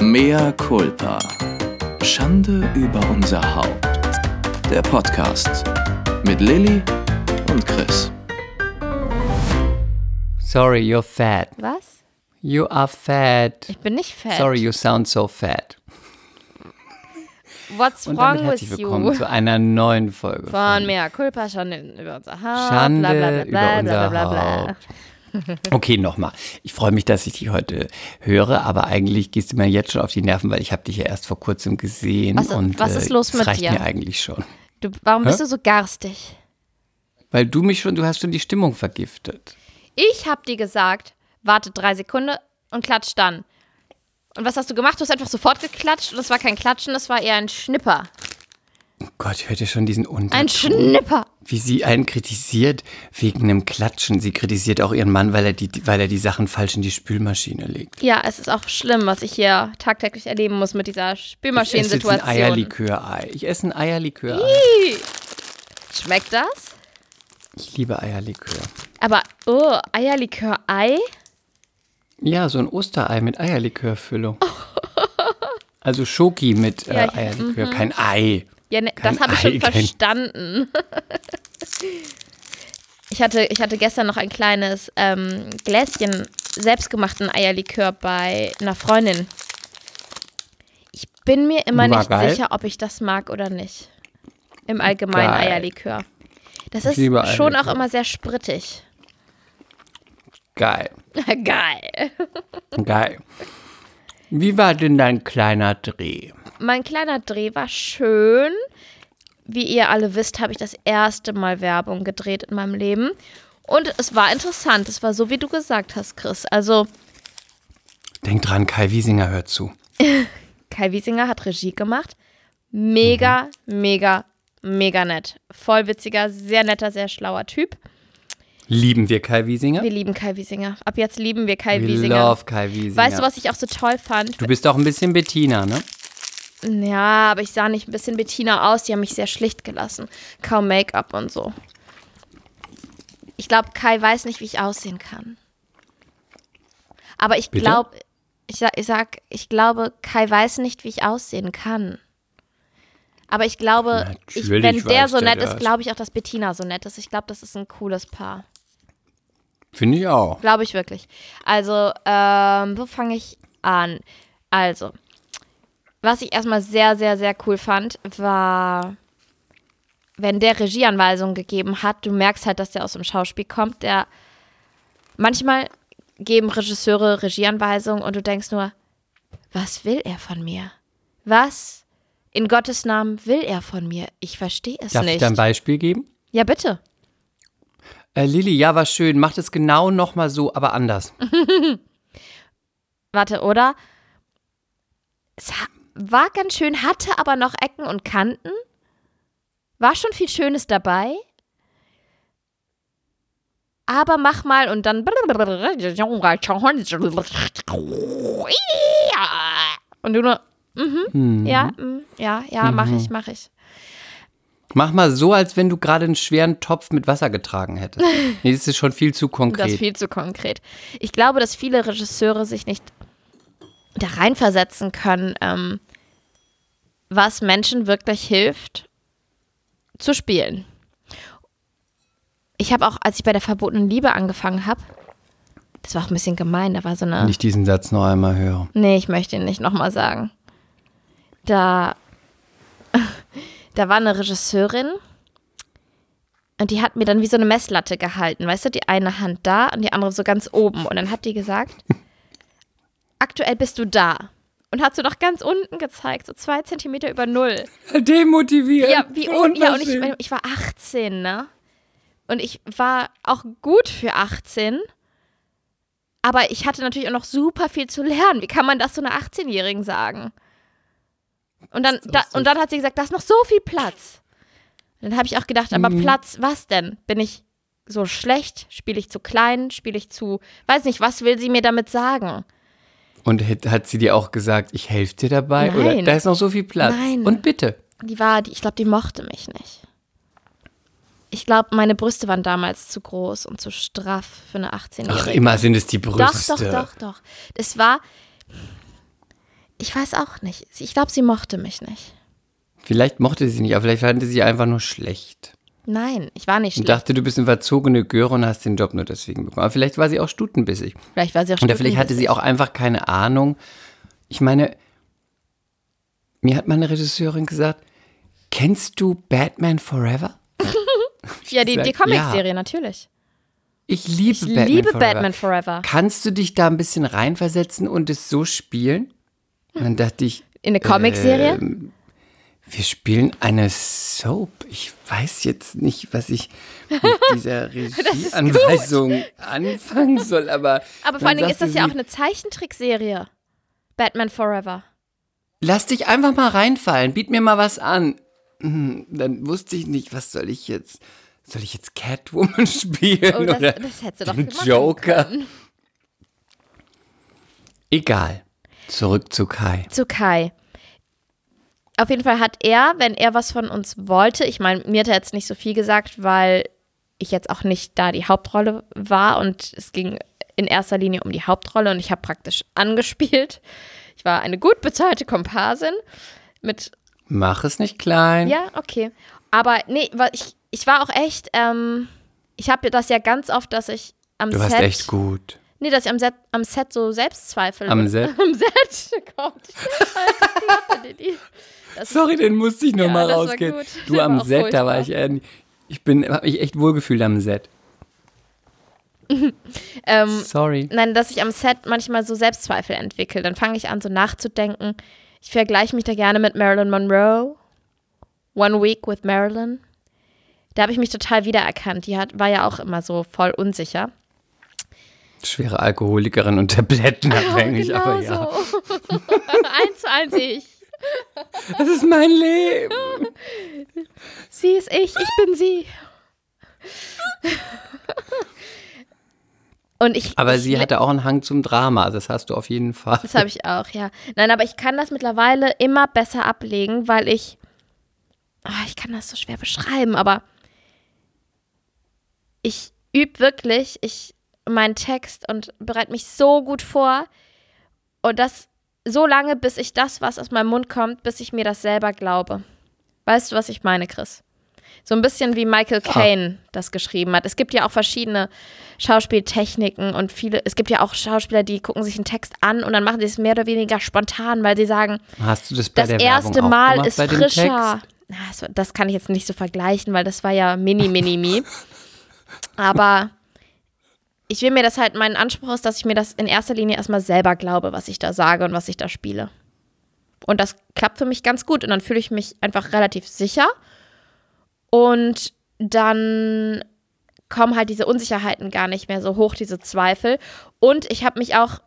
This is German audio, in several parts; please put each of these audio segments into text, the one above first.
Mea culpa. Schande über unser Haupt. Der Podcast mit Lilly und Chris. Sorry, you're fat. Was? You are fat. Ich bin nicht fett. Sorry, you sound so fat. What's Und damit wrong herzlich with willkommen you? zu einer neuen Folge Von Mea Culpa, Schande über unser Haupt. Schande bla, bla, bla, über bla, unser bla, bla, bla. Haupt. Okay, nochmal. Ich freue mich, dass ich dich heute höre, aber eigentlich gehst du mir jetzt schon auf die Nerven, weil ich habe dich ja erst vor kurzem gesehen. Was- und, was ist los das mit reicht dir? mir eigentlich schon. Du, warum bist Hä? du so garstig? Weil du mich schon, du hast schon die Stimmung vergiftet. Ich hab dir gesagt, warte drei Sekunden und klatsch dann. Und was hast du gemacht? Du hast einfach sofort geklatscht und es war kein Klatschen, das war eher ein Schnipper. Oh Gott, ich hörte schon diesen Unterton. Ein Schnipper. Wie sie einen kritisiert wegen einem Klatschen. Sie kritisiert auch ihren Mann, weil er die, weil er die Sachen falsch in die Spülmaschine legt. Ja, es ist auch schlimm, was ich hier tagtäglich erleben muss mit dieser Ich esse ein Spülmaschinensituation. Eierlikör-Ei. Ich esse ein Eierlikör-Ei. Schmeckt das? Ich liebe Eierlikör. Aber, oh, Eierlikör-Ei? Ja, so ein Osterei mit Eierlikörfüllung. Also Schoki mit äh, Ja, Eierlikör, kein Ei. Ja, ne, das habe ich schon verstanden. ich, hatte, ich hatte gestern noch ein kleines ähm, Gläschen selbstgemachten Eierlikör bei einer Freundin. Ich bin mir immer War nicht geil? sicher, ob ich das mag oder nicht. Im allgemeinen Geil. Eierlikör. Das Ich ist schon auch immer sehr sprittig. Geil. Geil. Geil. Wie war denn dein kleiner Dreh? Mein kleiner Dreh war schön. Wie ihr alle wisst, habe ich das erste Mal Werbung gedreht in meinem Leben. Und es war interessant. Es war so, wie du gesagt hast, Chris. Also, Denk dran, Kai Wiesinger hört zu. Kai Wiesinger hat Regie gemacht. Mega, mega, mega nett. Voll witziger, sehr netter, sehr schlauer Typ. Lieben wir Kai Wiesinger? Wir lieben Kai Wiesinger. Ab jetzt lieben wir Kai We Wiesinger. love Kai Wiesinger. Weißt du, was ich auch so toll fand? Du bist auch ein bisschen Bettina, ne? Ja, aber ich sah nicht ein bisschen Bettina aus. Die haben mich sehr schlicht gelassen. Kaum Make-up und so. Ich glaube, Kai weiß nicht, wie ich aussehen kann. Aber ich glaube, ich sag, ich sag, ich glaube, Kai weiß nicht, wie ich aussehen kann. Aber ich glaube, ich, wenn der so der nett ist, das. glaube ich auch, dass Bettina so nett ist. Ich glaube, das ist ein cooles Paar. Finde ich auch. Glaube ich wirklich. Also, ähm, wo fange ich an? Also, was ich erstmal sehr, sehr, sehr cool fand, war, wenn der Regieanweisungen gegeben hat, du merkst halt, dass der aus dem Schauspiel kommt, der manchmal geben Regisseure Regieanweisungen und du denkst nur, was will er von mir? Was in Gottes Namen will er von mir? Ich verstehe es Darf ich nicht. da ein Beispiel geben? ja, bitte. Äh, Lilly, ja, war schön. Macht es genau nochmal so, aber anders. Warte, oder? Es war ganz schön, hatte aber noch Ecken und Kanten. War schon viel Schönes dabei. Aber mach mal und dann. Und du nur. Mhm, ja, mm, ja, ja, mach ich, mach ich. Mach mal so, als wenn du gerade einen schweren Topf mit Wasser getragen hättest. Nee, das ist schon viel zu Das konkret. ist viel zu konkret. Ich glaube, dass viele Regisseure sich nicht da reinversetzen können, ähm, was Menschen wirklich hilft, zu spielen. Ich habe auch, als ich bei der verbotenen Liebe angefangen habe, das war auch ein bisschen gemein, da war so eine. Ich diesen Satz noch einmal höre. Nee, ich möchte ihn nicht nochmal sagen. Da, da war eine Regisseurin und die hat mir dann wie so eine Messlatte gehalten. Weißt du, die eine Hand da und die andere so ganz oben. Und dann hat die gesagt, aktuell bist du da. Und hat so nach ganz unten gezeigt, so zwei Zentimeter über Null. Demotiviert. Ja, wie un ja und ich, ich war 18, ne? Und ich war auch gut für 18. Aber ich hatte natürlich auch noch super viel zu lernen. Wie kann man das so einer 18-Jährigen sagen? Und dann, da, und dann hat sie gesagt, da ist noch so viel Platz. Und dann habe ich auch gedacht, aber Platz, was denn? Bin ich so schlecht? Spiele ich zu klein? Spiele ich zu, weiß nicht, was will sie mir damit sagen? Und hat, sie dir auch gesagt, ich helfe dir dabei? Oder Nein. da ist noch so viel Platz. Nein. Und bitte. Die war, die, ich glaube, die mochte mich nicht. Ich glaube, meine Brüste waren damals zu groß und zu straff für eine 18-Jährige. Ach, immer sind es die Doch, Brüste. doch, doch, doch. Es war. Ich weiß auch nicht. Ich glaube, sie mochte mich nicht. Vielleicht mochte sie nicht, aber vielleicht fand sie sie einfach nur schlecht. Nein, ich war nicht schlecht. dachte, du bist eine verzogene Göre und hast den Job nur deswegen bekommen. Aber vielleicht war sie auch stutenbissig. Vielleicht war sie auch Oder vielleicht hatte sie stutenbissig. auch einfach keine Ahnung. Ich meine, mir hat meine Regisseurin gesagt, kennst du Batman Forever? Ja, die, die Comic-Serie, natürlich. Ich liebe Ich Batman liebe Forever. Batman Forever. Kannst du dich da ein bisschen reinversetzen und es so spielen? Und dann dachte ich, In eine Comic-Serie? Ähm, wir spielen eine Soap. Ich weiß jetzt nicht, was ich mit dieser Regieanweisung anfangen soll, aber. Aber vor allen Dingen ist das ja auch eine Zeichentrickserie. Batman Forever. Lass dich einfach mal reinfallen, biet mir mal was an. Hm, Dann wusste ich nicht, was soll ich jetzt? Soll ich jetzt Catwoman spielen Oh, das, oder das hättest du doch den. Joker? Egal. Zurück zu Kai. Zu Kai. Auf jeden Fall hat er, wenn er was von uns wollte, ich meine, mir hat er jetzt nicht so viel gesagt, weil ich jetzt auch nicht da die Hauptrolle war und es ging in erster Linie um die Hauptrolle und ich habe praktisch angespielt. Ich war eine gut bezahlte Komparsin mit Mach es nicht klein. Ja, okay. Aber nee, ich, ich war auch echt, ähm, ich habe das ja ganz oft, dass ich am Du Set. warst echt gut. Nee, dass ich am Set, am Set so Selbstzweifel Am Set? Am Set. Oh Gott. Das Sorry, den musste ich noch Ja, mal rausgehen. Du Der am Set, da war ich, äh, ich bin, hab mich echt wohlgefühlt am Set. ähm, Sorry. nein, dass ich am Set manchmal so Selbstzweifel entwickle. Dann fange ich an, so nachzudenken. Ich vergleiche mich da gerne mit Marilyn Monroe. One Week with Marilyn. Da habe ich mich total wiedererkannt. Die hat, war ja auch immer so voll unsicher. Schwere Alkoholikerin und Tablettenabhängig, genau aber ja. so. eins zu eins ich. Das ist mein Leben. Sie ist ich, ich bin sie. Und ich. Aber ich, sie hatte auch einen Hang zum Drama, das hast du auf jeden Fall. Das habe ich auch, ja. Nein, aber ich kann das mittlerweile immer besser ablegen, weil ich. Ah, ich kann das so schwer beschreiben, aber ich übe wirklich ich, meinen Text und bereite mich so gut vor. Und das so lange, bis ich das, was aus meinem Mund kommt, bis ich mir das selber glaube. Weißt du, was ich meine, Chris? So ein bisschen wie Michael Caine das geschrieben hat. Es gibt ja auch verschiedene Schauspieltechniken und viele, es gibt ja auch Schauspieler, die gucken sich einen Text an und dann machen sie es mehr oder weniger spontan, weil sie sagen, Hast du das bei das der erste Werbung Mal gemacht, ist frischer. Das, das kann ich jetzt nicht so vergleichen, weil das war ja mini, mini, mi. Aber ich will mir das halt, mein Anspruch ist, dass ich mir das in erster Linie erstmal selber glaube, was ich da sage und was ich da spiele. Und das klappt für mich ganz gut und dann fühle ich mich einfach relativ sicher. Und dann kommen halt diese Unsicherheiten gar nicht mehr so hoch, diese Zweifel. Und ich habe mich auch,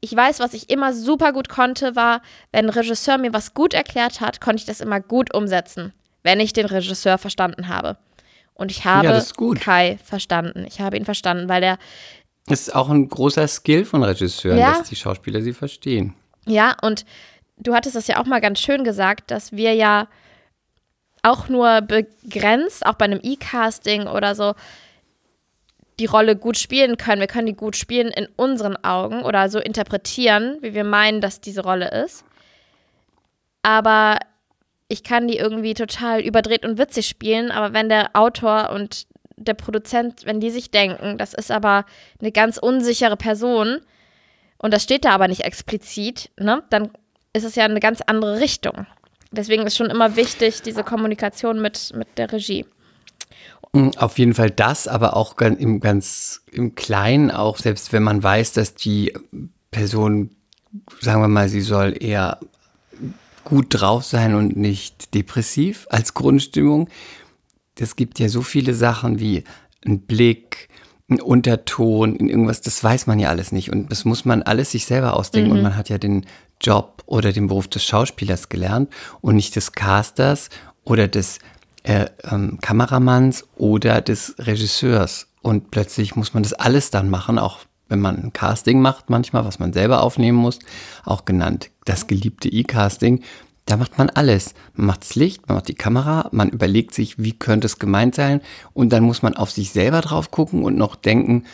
ich weiß, was ich immer super gut konnte, war, wenn ein Regisseur mir was gut erklärt hat, konnte ich das immer gut umsetzen, wenn ich den Regisseur verstanden habe. Und ich habe gut. Kai verstanden. Ich habe ihn verstanden, weil er ist auch ein großer Skill von Regisseuren, Ja. dass die Schauspieler sie verstehen. Ja, und du hattest das ja auch mal ganz schön gesagt, dass wir ja auch nur begrenzt, auch bei einem E-Casting oder so, die Rolle gut spielen können. Wir können die gut spielen in unseren Augen oder so interpretieren, wie wir meinen, dass diese Rolle ist. Aber ich kann die irgendwie total überdreht und witzig spielen, aber wenn der Autor und der Produzent, wenn die sich denken, das ist aber eine ganz unsichere Person, und das steht da aber nicht explizit, ne, dann ist es ja eine ganz andere Richtung. Deswegen ist schon immer wichtig, diese Kommunikation mit, mit der Regie. Mm, Auf jeden Fall das, aber auch im ganz im Kleinen auch, selbst wenn man weiß, dass die Person, sagen wir mal, sie soll eher gut drauf sein und nicht depressiv als Grundstimmung. Es gibt ja so viele Sachen wie ein Blick, ein Unterton, irgendwas, das weiß man ja alles nicht. Und das muss man alles sich selber ausdenken. Und man hat ja den Job oder den Beruf des Schauspielers gelernt und nicht des Casters oder des äh, ähm, Kameramanns oder des Regisseurs. Und plötzlich muss man das alles dann machen, auch wenn man ein Casting macht manchmal, was man selber aufnehmen muss, auch genannt das geliebte E-Casting. Da macht man alles. Man macht das Licht, man macht die Kamera, man überlegt sich, wie könnte es gemeint sein und dann muss man auf sich selber drauf gucken und noch denken,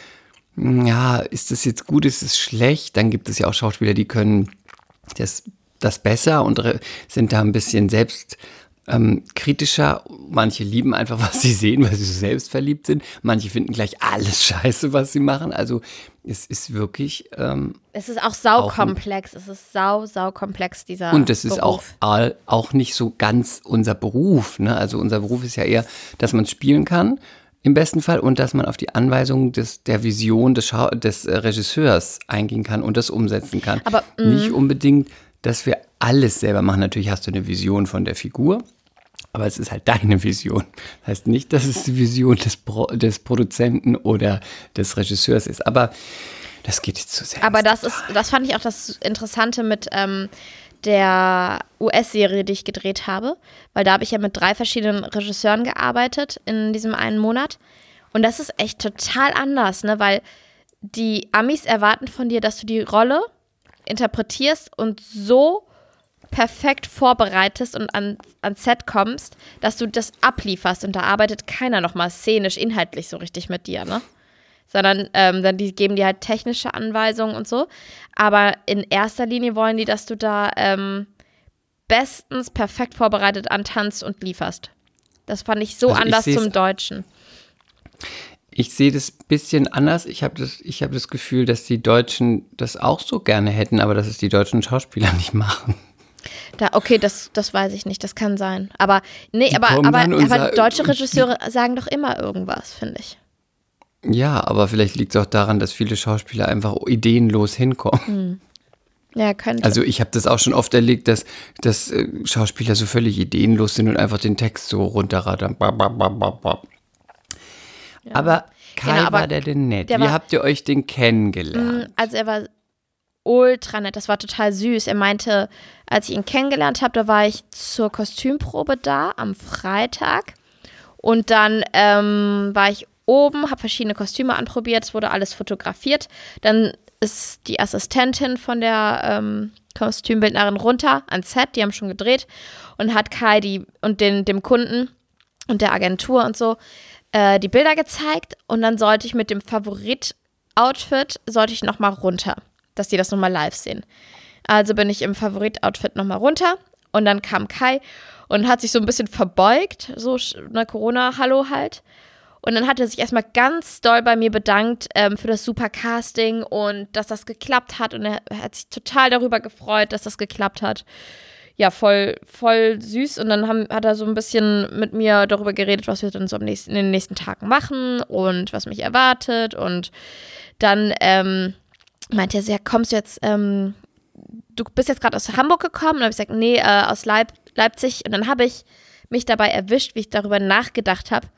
hm, ja, ist das jetzt gut, ist es schlecht? Dann gibt es ja auch Schauspieler, die können das das besser und sind da ein bisschen selbst ähm, kritischer. Manche lieben einfach, was sie sehen, weil sie so selbst verliebt sind. Manche finden gleich alles scheiße, was sie machen. Also es ist wirklich. Ähm, es ist auch saukomplex. Es ist sau, saukomplex, dieser. Und es ist Beruf. auch, auch nicht so ganz unser Beruf. Ne? Also unser Beruf ist ja eher, dass man spielen kann. Im besten Fall und dass man auf die Anweisungen des, der Vision des, Schau des äh, Regisseurs eingehen kann und das umsetzen kann. Aber, nicht unbedingt, dass wir alles selber machen. Natürlich hast du eine Vision von der Figur, aber es ist halt deine Vision. Das heißt nicht, dass es die Vision des, Pro des Produzenten oder des Regisseurs ist. Aber das geht jetzt zu sehr. Aber das ist, das fand ich auch das Interessante mit ähm, der US-Serie, die ich gedreht habe, weil da habe ich ja mit drei verschiedenen Regisseuren gearbeitet in diesem einen Monat. Und das ist echt total anders, ne? Weil die Amis erwarten von dir, dass du die Rolle interpretierst und so perfekt vorbereitest und an, ans Set kommst, dass du das ablieferst und da arbeitet keiner nochmal szenisch, inhaltlich so richtig mit dir, ne? Sondern ähm, dann die geben dir halt technische Anweisungen und so. Aber in erster Linie wollen die, dass du da ähm, bestens perfekt vorbereitet antanzt und lieferst. Das fand ich so Also ich anders seh's- zum Deutschen. Ich sehe das ein bisschen anders. Ich habe das, ich hab das Gefühl, dass die Deutschen das auch so gerne hätten, aber dass es die deutschen Schauspieler nicht machen. Da, okay, das, das weiß ich nicht, das kann sein. Aber nee, Die aber, aber, aber deutsche Regisseure sagen doch immer irgendwas, finde ich. Ja, aber vielleicht liegt es auch daran, dass viele Schauspieler einfach ideenlos hinkommen. Ja, könnte. Also ich habe das auch schon oft erlebt, dass, dass äh, Schauspieler so völlig ideenlos sind und einfach den Text so runterrattern. Ba, ba, ba, ba. Aber Kai Genau, aber war der denn nett? der Wie war- habt ihr euch denn kennengelernt? Also er war ultra nett, das war total süß. Er meinte, als ich ihn kennengelernt habe, da war ich zur Kostümprobe da am Freitag. Und dann ähm, war ich oben, habe verschiedene Kostüme anprobiert, es wurde alles fotografiert. Dann ist die Assistentin von der ähm, Kostümbildnerin runter ans Set, die haben schon gedreht und hat Kai die und den, dem Kunden und der Agentur und so äh, die Bilder gezeigt und dann sollte ich mit dem Favorit-Outfit sollte ich noch mal runter, dass die das noch mal live sehen. Also bin ich im Favorit-Outfit noch mal runter und dann kam Kai und hat sich so ein bisschen verbeugt, so eine Corona-Hallo halt. Und dann hat er sich erstmal ganz doll bei mir bedankt ähm, für das super Casting und dass das geklappt hat. Und er hat sich total darüber gefreut, dass das geklappt hat. Ja, voll, voll süß. Und dann haben, hat er so ein bisschen mit mir darüber geredet, was wir dann so nächsten, in den nächsten Tagen machen und was mich erwartet. Und dann ähm, meinte er ja, kommst du jetzt, ähm, du bist jetzt gerade aus Hamburg gekommen? Und habe ich gesagt, nee, äh, aus Leip Leipzig. Und dann habe ich mich dabei erwischt, wie ich darüber nachgedacht habe.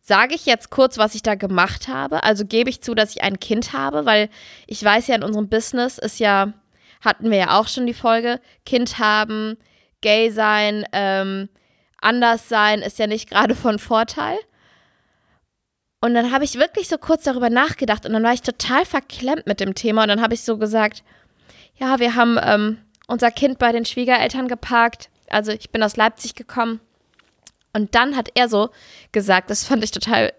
Sage ich jetzt kurz, was ich da gemacht habe? Also gebe ich zu, dass ich ein Kind habe, weil ich weiß ja, in unserem Business ist ja, hatten wir ja auch schon die Folge, Kind haben, gay sein, ähm, anders sein, ist ja nicht gerade von Vorteil. Und dann habe ich wirklich so kurz darüber nachgedacht und dann war ich total verklemmt mit dem Thema und dann habe ich so gesagt, ja, wir haben ähm, unser Kind bei den Schwiegereltern geparkt. Also ich bin aus Leipzig gekommen. Und dann hat er so gesagt, das fand ich total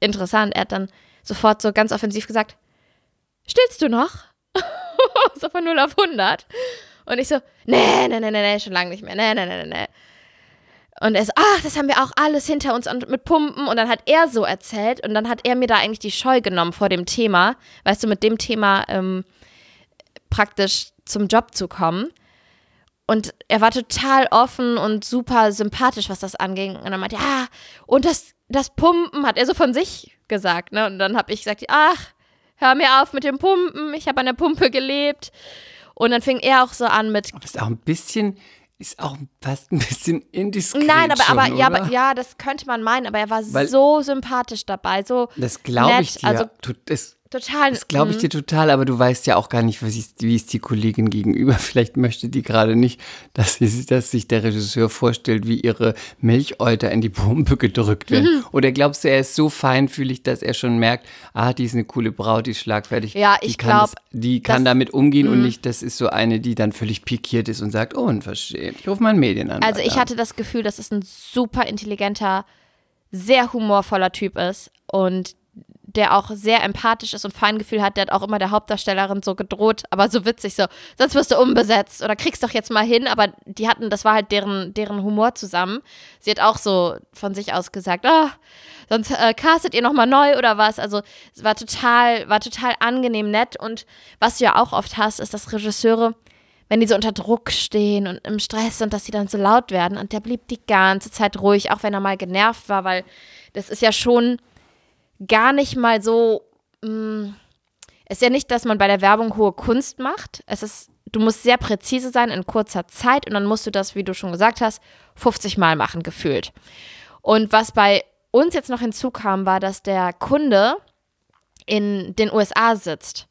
interessant. Er hat dann sofort so ganz offensiv gesagt, stillst du noch? so von 0 auf 100. Und ich so, nee, nee, nee, nee, nee, schon lange nicht mehr. Nee, nee, nee, nee, nee. Und er so, ach, das haben wir auch alles hinter uns und mit Pumpen. Und dann hat er so erzählt und dann hat er mir da eigentlich die Scheu genommen vor dem Thema, weißt du, mit dem Thema ähm, praktisch zum Job zu kommen. Und er war total offen und super sympathisch, was das anging. Und dann meinte ja, und das, das Pumpen hat er so von sich gesagt. Ne? Und dann habe ich gesagt, ach, hör mir auf mit dem Pumpen, ich habe an der Pumpe gelebt. Und dann fing er auch so an mit, Das ist auch ein bisschen, ist auch fast ein bisschen indiskret nein, aber, schon, aber, ja, oder? aber ja, das könnte man meinen, aber er war Weil- so sympathisch dabei, so Das glaube ich dir. also das total. das glaube ich mm. dir total, aber du weißt ja auch gar nicht, wie ist die Kollegin gegenüber. Vielleicht möchte die gerade nicht, dass, sie, dass sich der Regisseur vorstellt, wie ihre Milchäuter in die Pumpe gedrückt werden. Mhm. Oder glaubst du, er ist so feinfühlig, dass er schon merkt, ah, die ist eine coole Braut, die ist schlagfertig. Ja, die ich kann glaub, das- Die kann das- Mhm. damit umgehen und nicht, das ist so eine, die dann völlig pikiert ist und sagt, oh, unverschämt. Ich rufe mal einen Medien an. Also ich hatte das Gefühl, dass es ein super intelligenter, sehr humorvoller Typ ist und der auch sehr empathisch ist und Feingefühl hat, der hat auch immer der Hauptdarstellerin so gedroht, aber so witzig so, sonst wirst du umbesetzt oder kriegst doch jetzt mal hin, aber die hatten, das war halt deren, deren Humor zusammen. Sie hat auch so von sich aus gesagt, oh, sonst äh, castet ihr nochmal neu oder was. Also es war total, war total angenehm nett und was du ja auch oft hast, ist, dass Regisseure wenn die so unter Druck stehen und im Stress sind, dass sie dann so laut werden. Und der blieb die ganze Zeit ruhig, auch wenn er mal genervt war, weil das ist ja schon gar nicht mal so. Mh, mm, ist ja nicht, dass man bei der Werbung hohe Kunst macht. Es ist, du musst sehr präzise sein in kurzer Zeit und dann musst du das, wie du schon gesagt hast, 50 Mal machen, gefühlt. Und was bei uns jetzt noch hinzukam, war, dass der Kunde in den USA sitzt.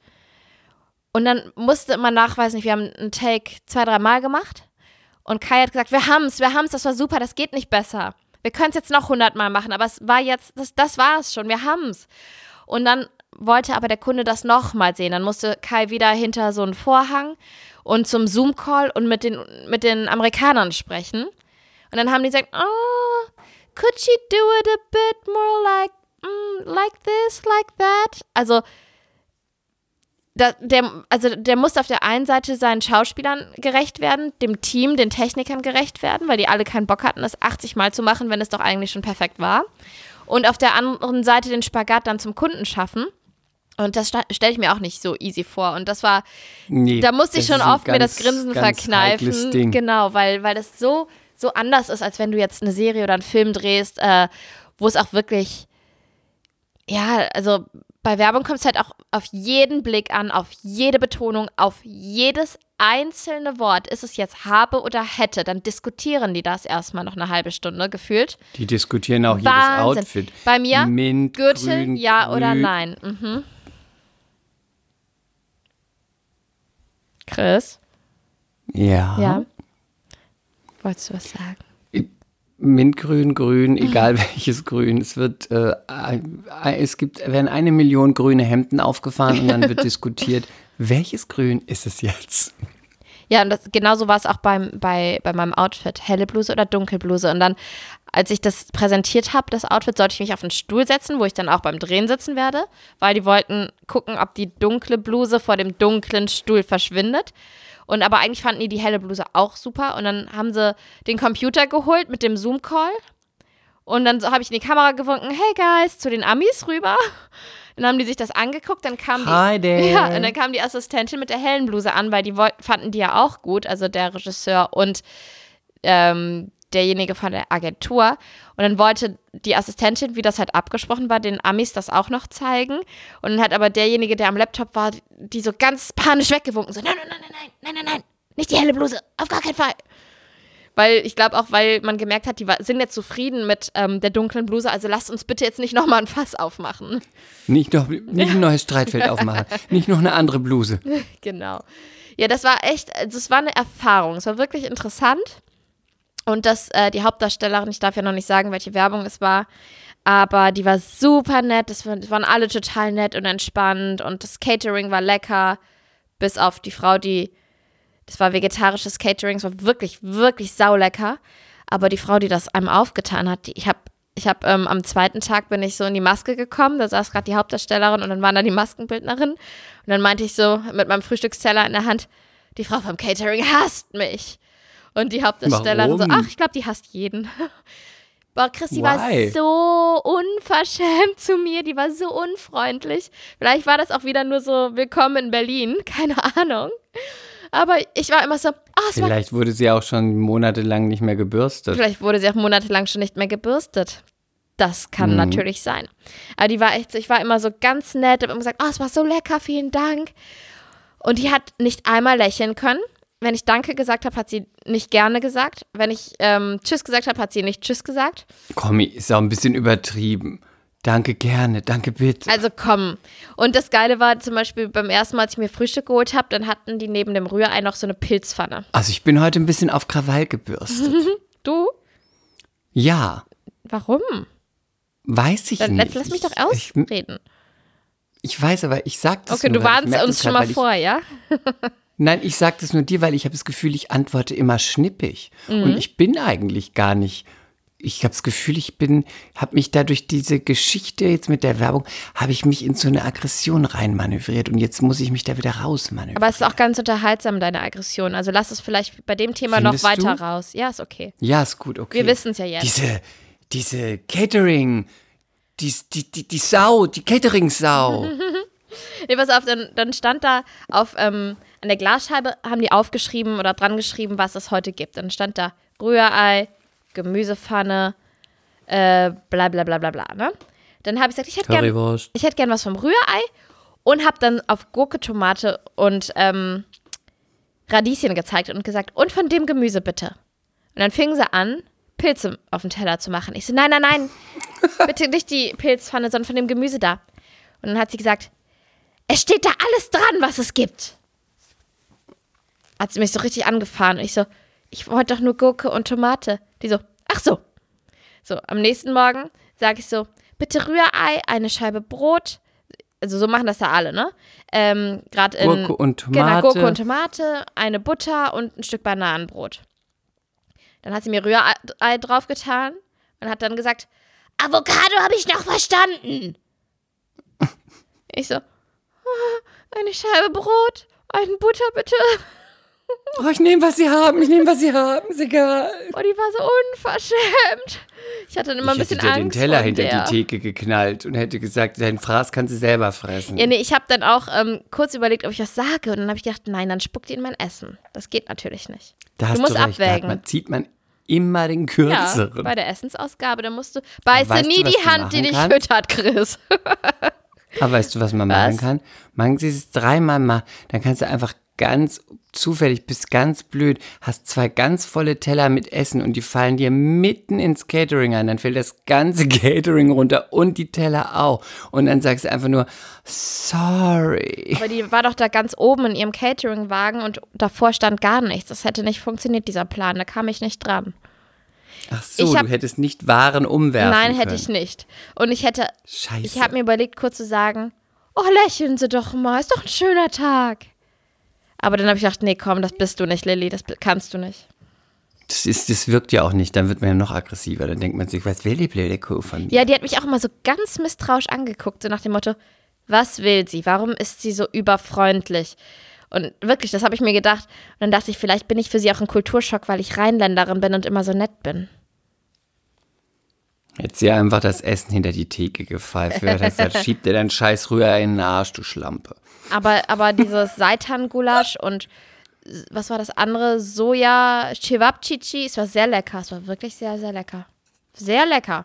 Und dann musste man nachweisen, wir haben einen Take zwei, drei Mal gemacht. Und Kai hat gesagt, wir haben es, wir haben es, das war super, das geht nicht besser. Wir können es jetzt noch 100 Mal machen, aber es war jetzt, das, das war es schon, wir haben es. Und dann wollte aber der Kunde das nochmal sehen. Dann musste Kai wieder hinter so einen Vorhang und zum Zoom-Call und mit den, mit den Amerikanern sprechen. Und dann haben die gesagt, oh, could she do it a bit more like, mm, like this, like that? Also da, der, also der muss auf der einen Seite seinen Schauspielern gerecht werden, dem Team, den Technikern gerecht werden, weil die alle keinen Bock hatten, das 80 Mal zu machen, wenn es doch eigentlich schon perfekt war. Und auf der anderen Seite den Spagat dann zum Kunden schaffen. Und das stelle ich mir auch nicht so easy vor. Und das war, nee, da musste ich schon oft ganz, mir das Grinsen verkneifen. Genau, weil, weil das so, so anders ist, als wenn du jetzt eine Serie oder einen Film drehst, äh, wo es auch wirklich, ja, also bei Werbung kommt es halt auch auf jeden Blick an, auf jede Betonung, auf jedes einzelne Wort. Ist es jetzt habe oder hätte, dann diskutieren die das erstmal noch eine halbe Stunde gefühlt. Die diskutieren auch Wahnsinn. jedes Outfit. Bei mir Mint, Gürtel, grün, ja grün. oder nein. Mhm. Chris? Ja. Ja. Wolltest du was sagen? Mintgrün, grün, egal welches Grün. Es wird, äh, es gibt, werden eine Million grüne Hemden aufgefahren und dann wird diskutiert, welches Grün ist es jetzt? Ja, und das, genauso war es auch beim, bei, bei meinem Outfit. Helle Bluse oder Dunkelbluse. Und dann, als ich das präsentiert habe, das Outfit, sollte ich mich auf einen Stuhl setzen, wo ich dann auch beim Drehen sitzen werde, weil die wollten gucken, ob die dunkle Bluse vor dem dunklen Stuhl verschwindet. Und aber eigentlich fanden die die helle Bluse auch super. Und dann haben sie den Computer geholt mit dem Zoom-Call. Und dann habe ich in die Kamera gewunken, hey guys, zu den Amis rüber. Dann haben die sich das angeguckt, dann kam die, there. Ja, und dann kam die Assistentin mit der hellen Bluse an, weil die wollten, fanden die ja auch gut, also der Regisseur und ähm, derjenige von der Agentur. Und dann wollte die Assistentin, wie das halt abgesprochen war, den Amis das auch noch zeigen. Und dann hat aber derjenige, der am Laptop war, die so ganz panisch weggewunken. So, nein, nein, nein, nein, nein, nein, nein, nicht die helle Bluse, auf gar keinen Fall. Weil ich glaube auch, weil man gemerkt hat, die sind jetzt zufrieden mit ähm, der dunklen Bluse, also lasst uns bitte jetzt nicht nochmal ein Fass aufmachen. Nicht noch nicht ein neues Streitfeld aufmachen, nicht noch eine andere Bluse. Genau. Ja, das war echt, das war eine Erfahrung. Es war wirklich interessant. Und dass äh, die Hauptdarstellerin, ich darf ja noch nicht sagen, welche Werbung es war, aber die war super nett. Das waren alle total nett und entspannt und das Catering war lecker, bis auf die Frau, die, das war vegetarisches Catering, es war wirklich, wirklich saulecker. Aber die Frau, die das einem aufgetan hat, die, ich habe ich habe ähm, am zweiten Tag bin ich so in die Maske gekommen, da saß gerade die Hauptdarstellerin und dann war da die Maskenbildnerin und dann meinte ich so mit meinem Frühstücksteller in der Hand, die Frau vom Catering hasst mich. Und die Hauptdarstellerin Warum? so, ach, ich glaube, die hasst jeden. Boah, Chris, die Why? war so unverschämt zu mir, die war so unfreundlich. Vielleicht war das auch wieder nur so Willkommen in Berlin, keine Ahnung. Aber ich war immer so, oh, Vielleicht wurde sie auch schon monatelang nicht mehr gebürstet. Vielleicht wurde sie auch monatelang schon nicht mehr gebürstet. Das kann mhm. natürlich sein. Aber die war echt so, ich war immer so ganz nett, habe immer gesagt, oh, es war so lecker, vielen Dank. Und die hat nicht einmal lächeln können wenn ich Danke gesagt habe, hat sie nicht gerne gesagt. Wenn ich ähm, Tschüss gesagt habe, hat sie nicht Tschüss gesagt. Komm, ist auch ein bisschen übertrieben. Danke gerne, danke bitte. Also komm. Und das Geile war zum Beispiel beim ersten Mal, als ich mir Frühstück geholt habe, dann hatten die neben dem Rührei noch so eine Pilzpfanne. Also ich bin heute ein bisschen auf Krawall gebürstet. du? Ja. Warum? Weiß ich dann, nicht. Lass mich doch ausreden. Ich, ich weiß, aber ich sag das Okay, nur, du warnst uns schon mal vor, ja? Nein, ich sage das nur dir, weil ich habe das Gefühl, ich antworte immer schnippig. Mhm. Und ich bin eigentlich gar nicht ich habe das Gefühl, ich bin, habe mich da durch diese Geschichte jetzt mit der Werbung, habe ich mich in so eine Aggression reinmanövriert und jetzt muss ich mich da wieder rausmanövrieren. Aber es ist auch ganz unterhaltsam, deine Aggression. Also lass es vielleicht bei dem Thema Findest noch weiter du? raus. Ja, ist okay. Ja, ist gut, okay. Wir wissen es ja jetzt. Diese, diese Catering, die, die, die, die Sau, die Catering-Sau. Nee, pass auf, dann, dann stand da auf, ähm, an der Glasscheibe, haben die aufgeschrieben oder dran geschrieben, was es heute gibt. Dann stand da Rührei, Gemüsepfanne, äh, bla bla bla bla bla, ne? Dann habe ich gesagt, ich hätte gern, ich hätte gern was vom Rührei und habe dann auf Gurke, Tomate und ähm, Radieschen gezeigt und gesagt, und von dem Gemüse bitte. Und dann fingen sie an, Pilze auf den Teller zu machen. Ich so, nein, nein, nein, bitte nicht die Pilzpfanne, sondern von dem Gemüse da. Und dann hat sie gesagt, es steht da alles dran, was es gibt. Hat sie mich so richtig angefahren. Und ich so, ich wollte doch nur Gurke und Tomate. Die so, ach so. So, am nächsten Morgen sage ich so, bitte Rührei, eine Scheibe Brot. Also so machen das da alle, ne? Ähm, Gerade in Gurke und Genau, Tomate. Gurke und Tomate, eine Butter und ein Stück Bananenbrot. Dann hat sie mir Rührei draufgetan und hat dann gesagt, Avocado habe ich noch verstanden. Ich so, "Ah, eine Scheibe Brot, ein Butter bitte. Oh, ich nehme, was Sie haben, ich nehme, was Sie haben, ist egal. Oh, die war so unverschämt. Ich hatte dann immer ein ich bisschen hätte dir den Angst Teller vor hinter der. die Theke geknallt und hätte gesagt, dein Fraß kannst du selber fressen. Ja, nee, ich habe dann auch ähm, kurz überlegt, ob ich was sage. Und dann habe ich gedacht, nein, dann spuckt die in mein Essen. Das geht natürlich nicht. da hast du musst recht, da hat abwägen. man, zieht man immer den Ja, kürzeren. bei der Essensausgabe, da musst du. Beiße weißt du, nie was die du Hand, die machen dich kannst? füttert, Chris. Aber weißt du, was man Was? machen kann? Man sie es dreimal mal, dann kannst du einfach ganz zufällig, bist ganz blöd, hast zwei ganz volle Teller mit Essen und die fallen dir mitten ins Catering ein. Dann fällt das ganze Catering runter und die Teller auch. Und dann sagst du einfach nur, sorry. Aber die war doch da ganz oben in ihrem Catering-Wagen und davor stand gar nichts. Das hätte nicht funktioniert, dieser Plan. Da kam ich nicht dran. Ach so, hab- du hättest nicht Waren umwerfen Nein, können. hätte ich nicht. Und ich hätte, Scheiße. ich habe mir überlegt, kurz zu sagen, oh, lächeln Sie doch mal, ist doch ein schöner Tag. Aber dann habe ich gedacht, nee, komm, das bist du nicht, Lilly, das kannst du nicht. das, ist, das wirkt ja auch nicht, dann wird man ja noch aggressiver. Dann denkt man sich, was will die blöde Kuh von mir? Ja, die hat mich auch immer so ganz misstrauisch angeguckt, so nach dem Motto, was will sie? Warum ist sie so überfreundlich? Und wirklich, das habe ich mir gedacht. Und dann dachte ich, vielleicht bin ich für sie auch ein Kulturschock, weil ich Rheinländerin bin und immer so nett bin. Jetzt ja einfach das Essen hinter die Theke gepfeift wird. Das schiebt dir deinen Scheiß rüber in den Arsch, du Schlampe. Aber, aber dieses Seitan-Gulasch und was war das andere? Soja, Cevapcici, es war sehr lecker. Es war wirklich sehr, sehr lecker. Sehr lecker.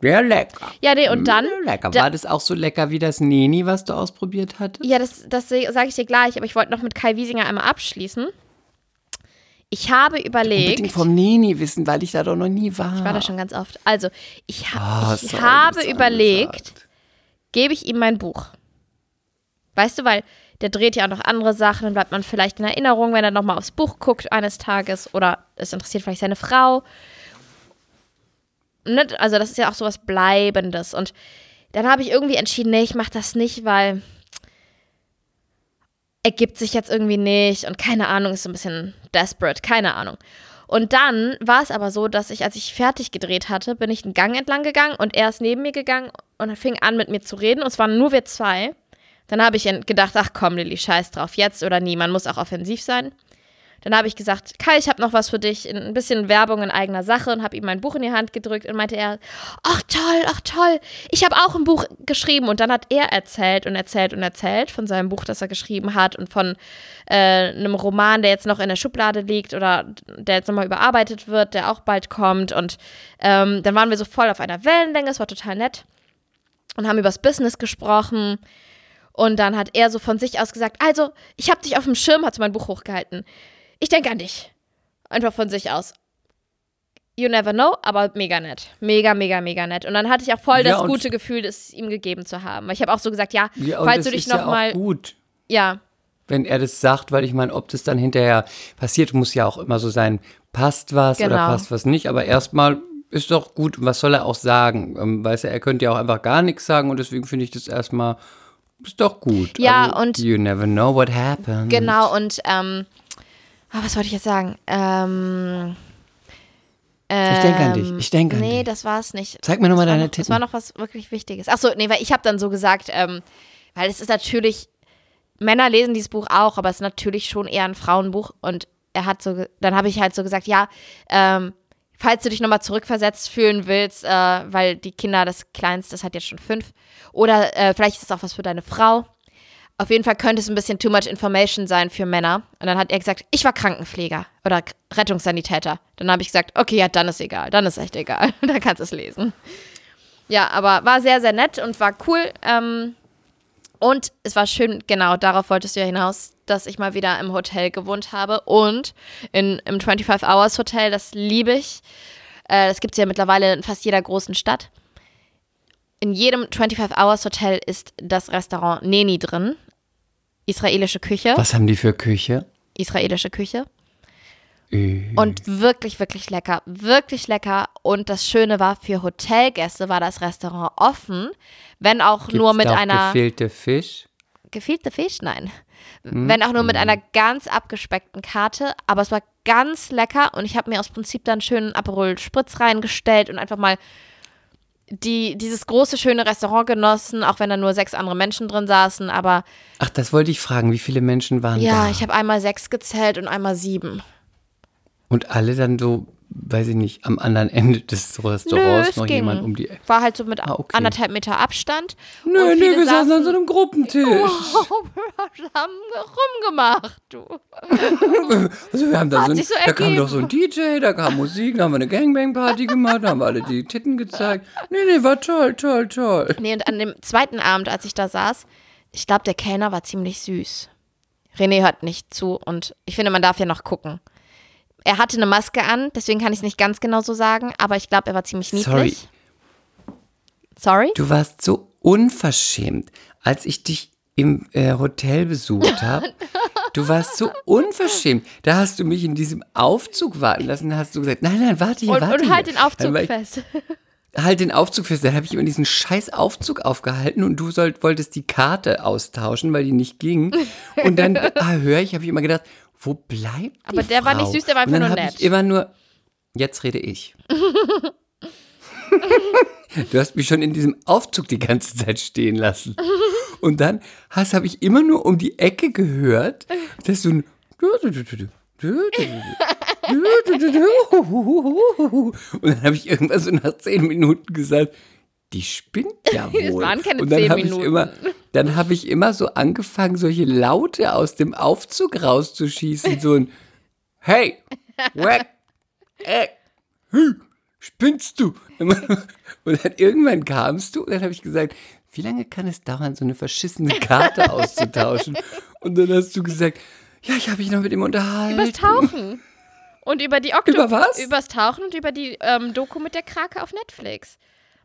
Sehr lecker. Ja, nee, und dann. Sehr lecker. da- War das auch so lecker wie das Neni, was du ausprobiert hattest? Ja, das, das sage ich dir gleich, aber ich wollte noch mit Kai Wiesinger einmal abschließen. Ich habe überlegt. Unbedingt vom Neni wissen, weil ich da doch noch nie war. Ich war da schon ganz oft. Also, ich, ha Ah, ich sorry, habe überlegt, angesagt. gebe ich ihm mein Buch. Weißt du, weil der dreht ja auch noch andere Sachen, dann bleibt man vielleicht in Erinnerung, wenn er nochmal aufs Buch guckt eines Tages oder es interessiert vielleicht seine Frau. Ne? Also, das ist ja auch sowas Bleibendes. Und dann habe ich irgendwie entschieden, nee, ich mache das nicht, weil ergibt sich jetzt irgendwie nicht und keine Ahnung, ist so ein bisschen desperate, keine Ahnung. Und dann war es aber so, dass ich, als ich fertig gedreht hatte, bin ich einen Gang entlang gegangen und er ist neben mir gegangen und fing an mit mir zu reden und es waren nur wir zwei. Dann habe ich gedacht, ach komm Lilly, scheiß drauf, jetzt oder nie, man muss auch offensiv sein. Dann habe ich gesagt, Kai, ich habe noch was für dich, ein bisschen Werbung in eigener Sache und habe ihm mein Buch in die Hand gedrückt und meinte er, ach toll, ach toll, ich habe auch ein Buch geschrieben. Und dann hat er erzählt und erzählt und erzählt von seinem Buch, das er geschrieben hat und von äh, einem Roman, der jetzt noch in der Schublade liegt oder der jetzt nochmal überarbeitet wird, der auch bald kommt. Und ähm, dann waren wir so voll auf einer Wellenlänge, es war total nett und haben übers Business gesprochen. Und dann hat er so von sich aus gesagt, also, ich habe dich auf dem Schirm, hat so mein Buch hochgehalten. Ich denke an dich. Einfach von sich aus. You never know, aber mega nett. Mega, mega, mega nett. Und dann hatte ich auch voll Ja, das gute Gefühl, das ihm gegeben zu haben. Weil ich habe auch so gesagt, ja, Ja, falls du dich ist ja nochmal. auch gut, Ja, wenn er das sagt, weil ich meine, ob das dann hinterher passiert, muss ja auch immer so sein, passt was oder Genau. passt was nicht. Aber erstmal ist doch gut, was soll er auch sagen? Ähm, weiß er, er könnte ja auch einfach gar nichts sagen und deswegen finde ich das erstmal, ist doch gut. Ja, also, und- You never know what happens. Genau, und ähm, ah, was wollte ich jetzt sagen? Ähm, Ich denke an dich, Ähm, ich denke an Nee, dich. das war es nicht. Zeig mir nochmal deine noch, Das war noch was wirklich Wichtiges. Achso, nee, weil ich habe dann so gesagt, ähm, weil es ist natürlich, Männer lesen dieses Buch auch, aber es ist natürlich schon eher ein Frauenbuch. Und er hat so, dann habe ich halt so gesagt, ja, ähm, falls du dich nochmal zurückversetzt fühlen willst, äh, weil die Kinder, das Kleinste, das hat jetzt schon fünf. Oder äh, vielleicht ist es auch was für deine Frau. Auf jeden Fall könnte es ein bisschen too much information sein für Männer. Und dann hat er gesagt, ich war Krankenpfleger oder Rettungssanitäter. Dann habe ich gesagt, okay, ja, dann ist egal. Dann ist echt egal. dann kannst du es lesen. Ja, aber war sehr, sehr nett und war cool. Ähm, und es war schön, genau, darauf wolltest du ja hinaus, dass ich mal wieder im Hotel gewohnt habe. Und in, im 25 Hours Hotel, das liebe ich. Äh, das gibt es ja mittlerweile in fast jeder großen Stadt. In jedem 25 Hours Hotel ist das Restaurant Neni drin. Israelische Küche. Was haben die für Küche? Israelische Küche. Äh, Und wirklich, wirklich lecker. Wirklich lecker. Und das Schöne war, für Hotelgäste war das Restaurant offen, wenn auch gibt's nur mit da auch einer. Gefehlte Fisch? Gefehlte Fisch? Nein. Hm? Wenn auch nur mit einer ganz abgespeckten Karte. Aber es war ganz lecker und ich habe mir aus Prinzip dann schön Aperol Spritz reingestellt und einfach mal die, dieses große, schöne Restaurant genossen, auch wenn da nur sechs andere Menschen drin saßen. Aber Ach, das wollte ich fragen. Wie viele Menschen waren ja, da? ich habe einmal sechs gezählt und einmal sieben. Und alle dann so, weiß ich nicht, am anderen Ende des Restaurants es noch ging. jemand um die Ecke. War halt so mit Ah, okay. anderthalb Meter Abstand. Nö, und nö, wir saßen an so einem Gruppentisch. Wir haben rumgemacht, du. Also wir haben da so ein, so da kam doch so ein DJ, da kam Musik, da haben wir eine Gangbang-Party gemacht, da haben wir alle die Titten gezeigt. Nee, nee, war toll, toll, toll. Nee, und an dem zweiten Abend, als ich da saß, ich glaube, der Kellner war ziemlich süß. René hört nicht zu und ich finde, man darf ja noch gucken. Er hatte eine Maske an, deswegen kann ich es nicht ganz genau so sagen, aber ich glaube, er war ziemlich niedlich. Sorry. Sorry? Du warst so unverschämt, als ich dich im äh, Hotel besucht habe. Du warst so unverschämt. Da hast du mich in diesem Aufzug warten lassen. Da hast du gesagt, nein, nein, warte hier, Und, warte und halt hier. den Aufzug ich, fest. Halt den Aufzug fest. Dann habe ich immer diesen scheiß Aufzug aufgehalten und du sollt, wolltest die Karte austauschen, weil die nicht ging. Und dann ah, höre ich, habe ich immer gedacht, wo bleibt die Aber der war Frau? nicht süß, der war einfach und dann nur nett. Ich immer nur, jetzt rede ich. du hast mich schon in diesem Aufzug die ganze Zeit stehen lassen. Und dann habe ich immer nur um die Ecke gehört, dass du ein und dann habe ich irgendwas so nach zehn Minuten gesagt, die spinnt ja wohl. Das waren keine und dann zehn hab ich immer, dann habe ich immer so angefangen, solche Laute aus dem Aufzug rauszuschießen, so ein Hey, wack, äh, hü, spinnst du? Und dann irgendwann kamst du und dann habe ich gesagt, wie lange kann es dauern, so eine verschissene Karte auszutauschen? Und dann hast du gesagt, ja, ich habe mich noch mit ihm unterhalten. Übers Tauchen. Und über die Okto Über was? Übers Tauchen und über die ähm, Doku mit der Krake auf Netflix.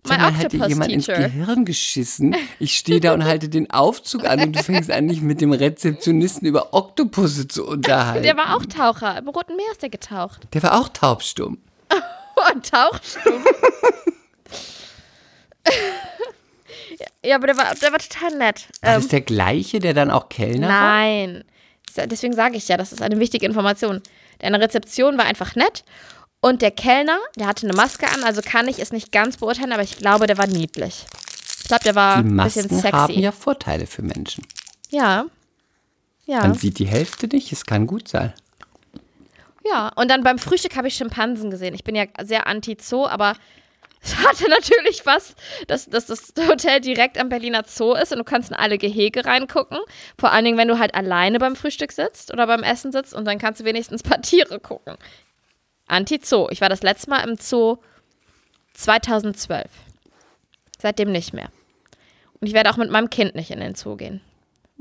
Hat dir Octopus jemand ins Teacher. Gehirn geschissen? Ich stehe da und halte den Aufzug an und du fängst an, dich mit dem Rezeptionisten über Oktopusse zu unterhalten. Der war auch Taucher. Im Roten Meer ist der getaucht. Der war auch taubstumm. Und Tauchstumm. ja, aber der war, der war total nett. War Ähm, das der gleiche, der dann auch Kellner war? nein. Deswegen sage ich ja, das ist eine wichtige Information. Deine Rezeption war einfach nett. Und der Kellner, der hatte eine Maske an, also kann ich es nicht ganz beurteilen, aber ich glaube, der war niedlich. Ich glaube, der war Die ein bisschen sexy. haben ja Vorteile für Menschen. ja. Ja. Man sieht die Hälfte nicht, es kann gut sein. Ja, und dann beim Frühstück habe ich Schimpansen gesehen. Ich bin ja sehr anti-Zoo, aber es hatte natürlich was, dass, dass das Hotel direkt am Berliner Zoo ist und du kannst in alle Gehege reingucken. Vor allen Dingen, wenn du halt alleine beim Frühstück sitzt oder beim Essen sitzt und dann kannst du wenigstens ein paar Tiere gucken. Anti-Zoo. Ich war das letzte Mal im Zoo 2012. Seitdem nicht mehr. Und ich werde auch mit meinem Kind nicht in den Zoo gehen.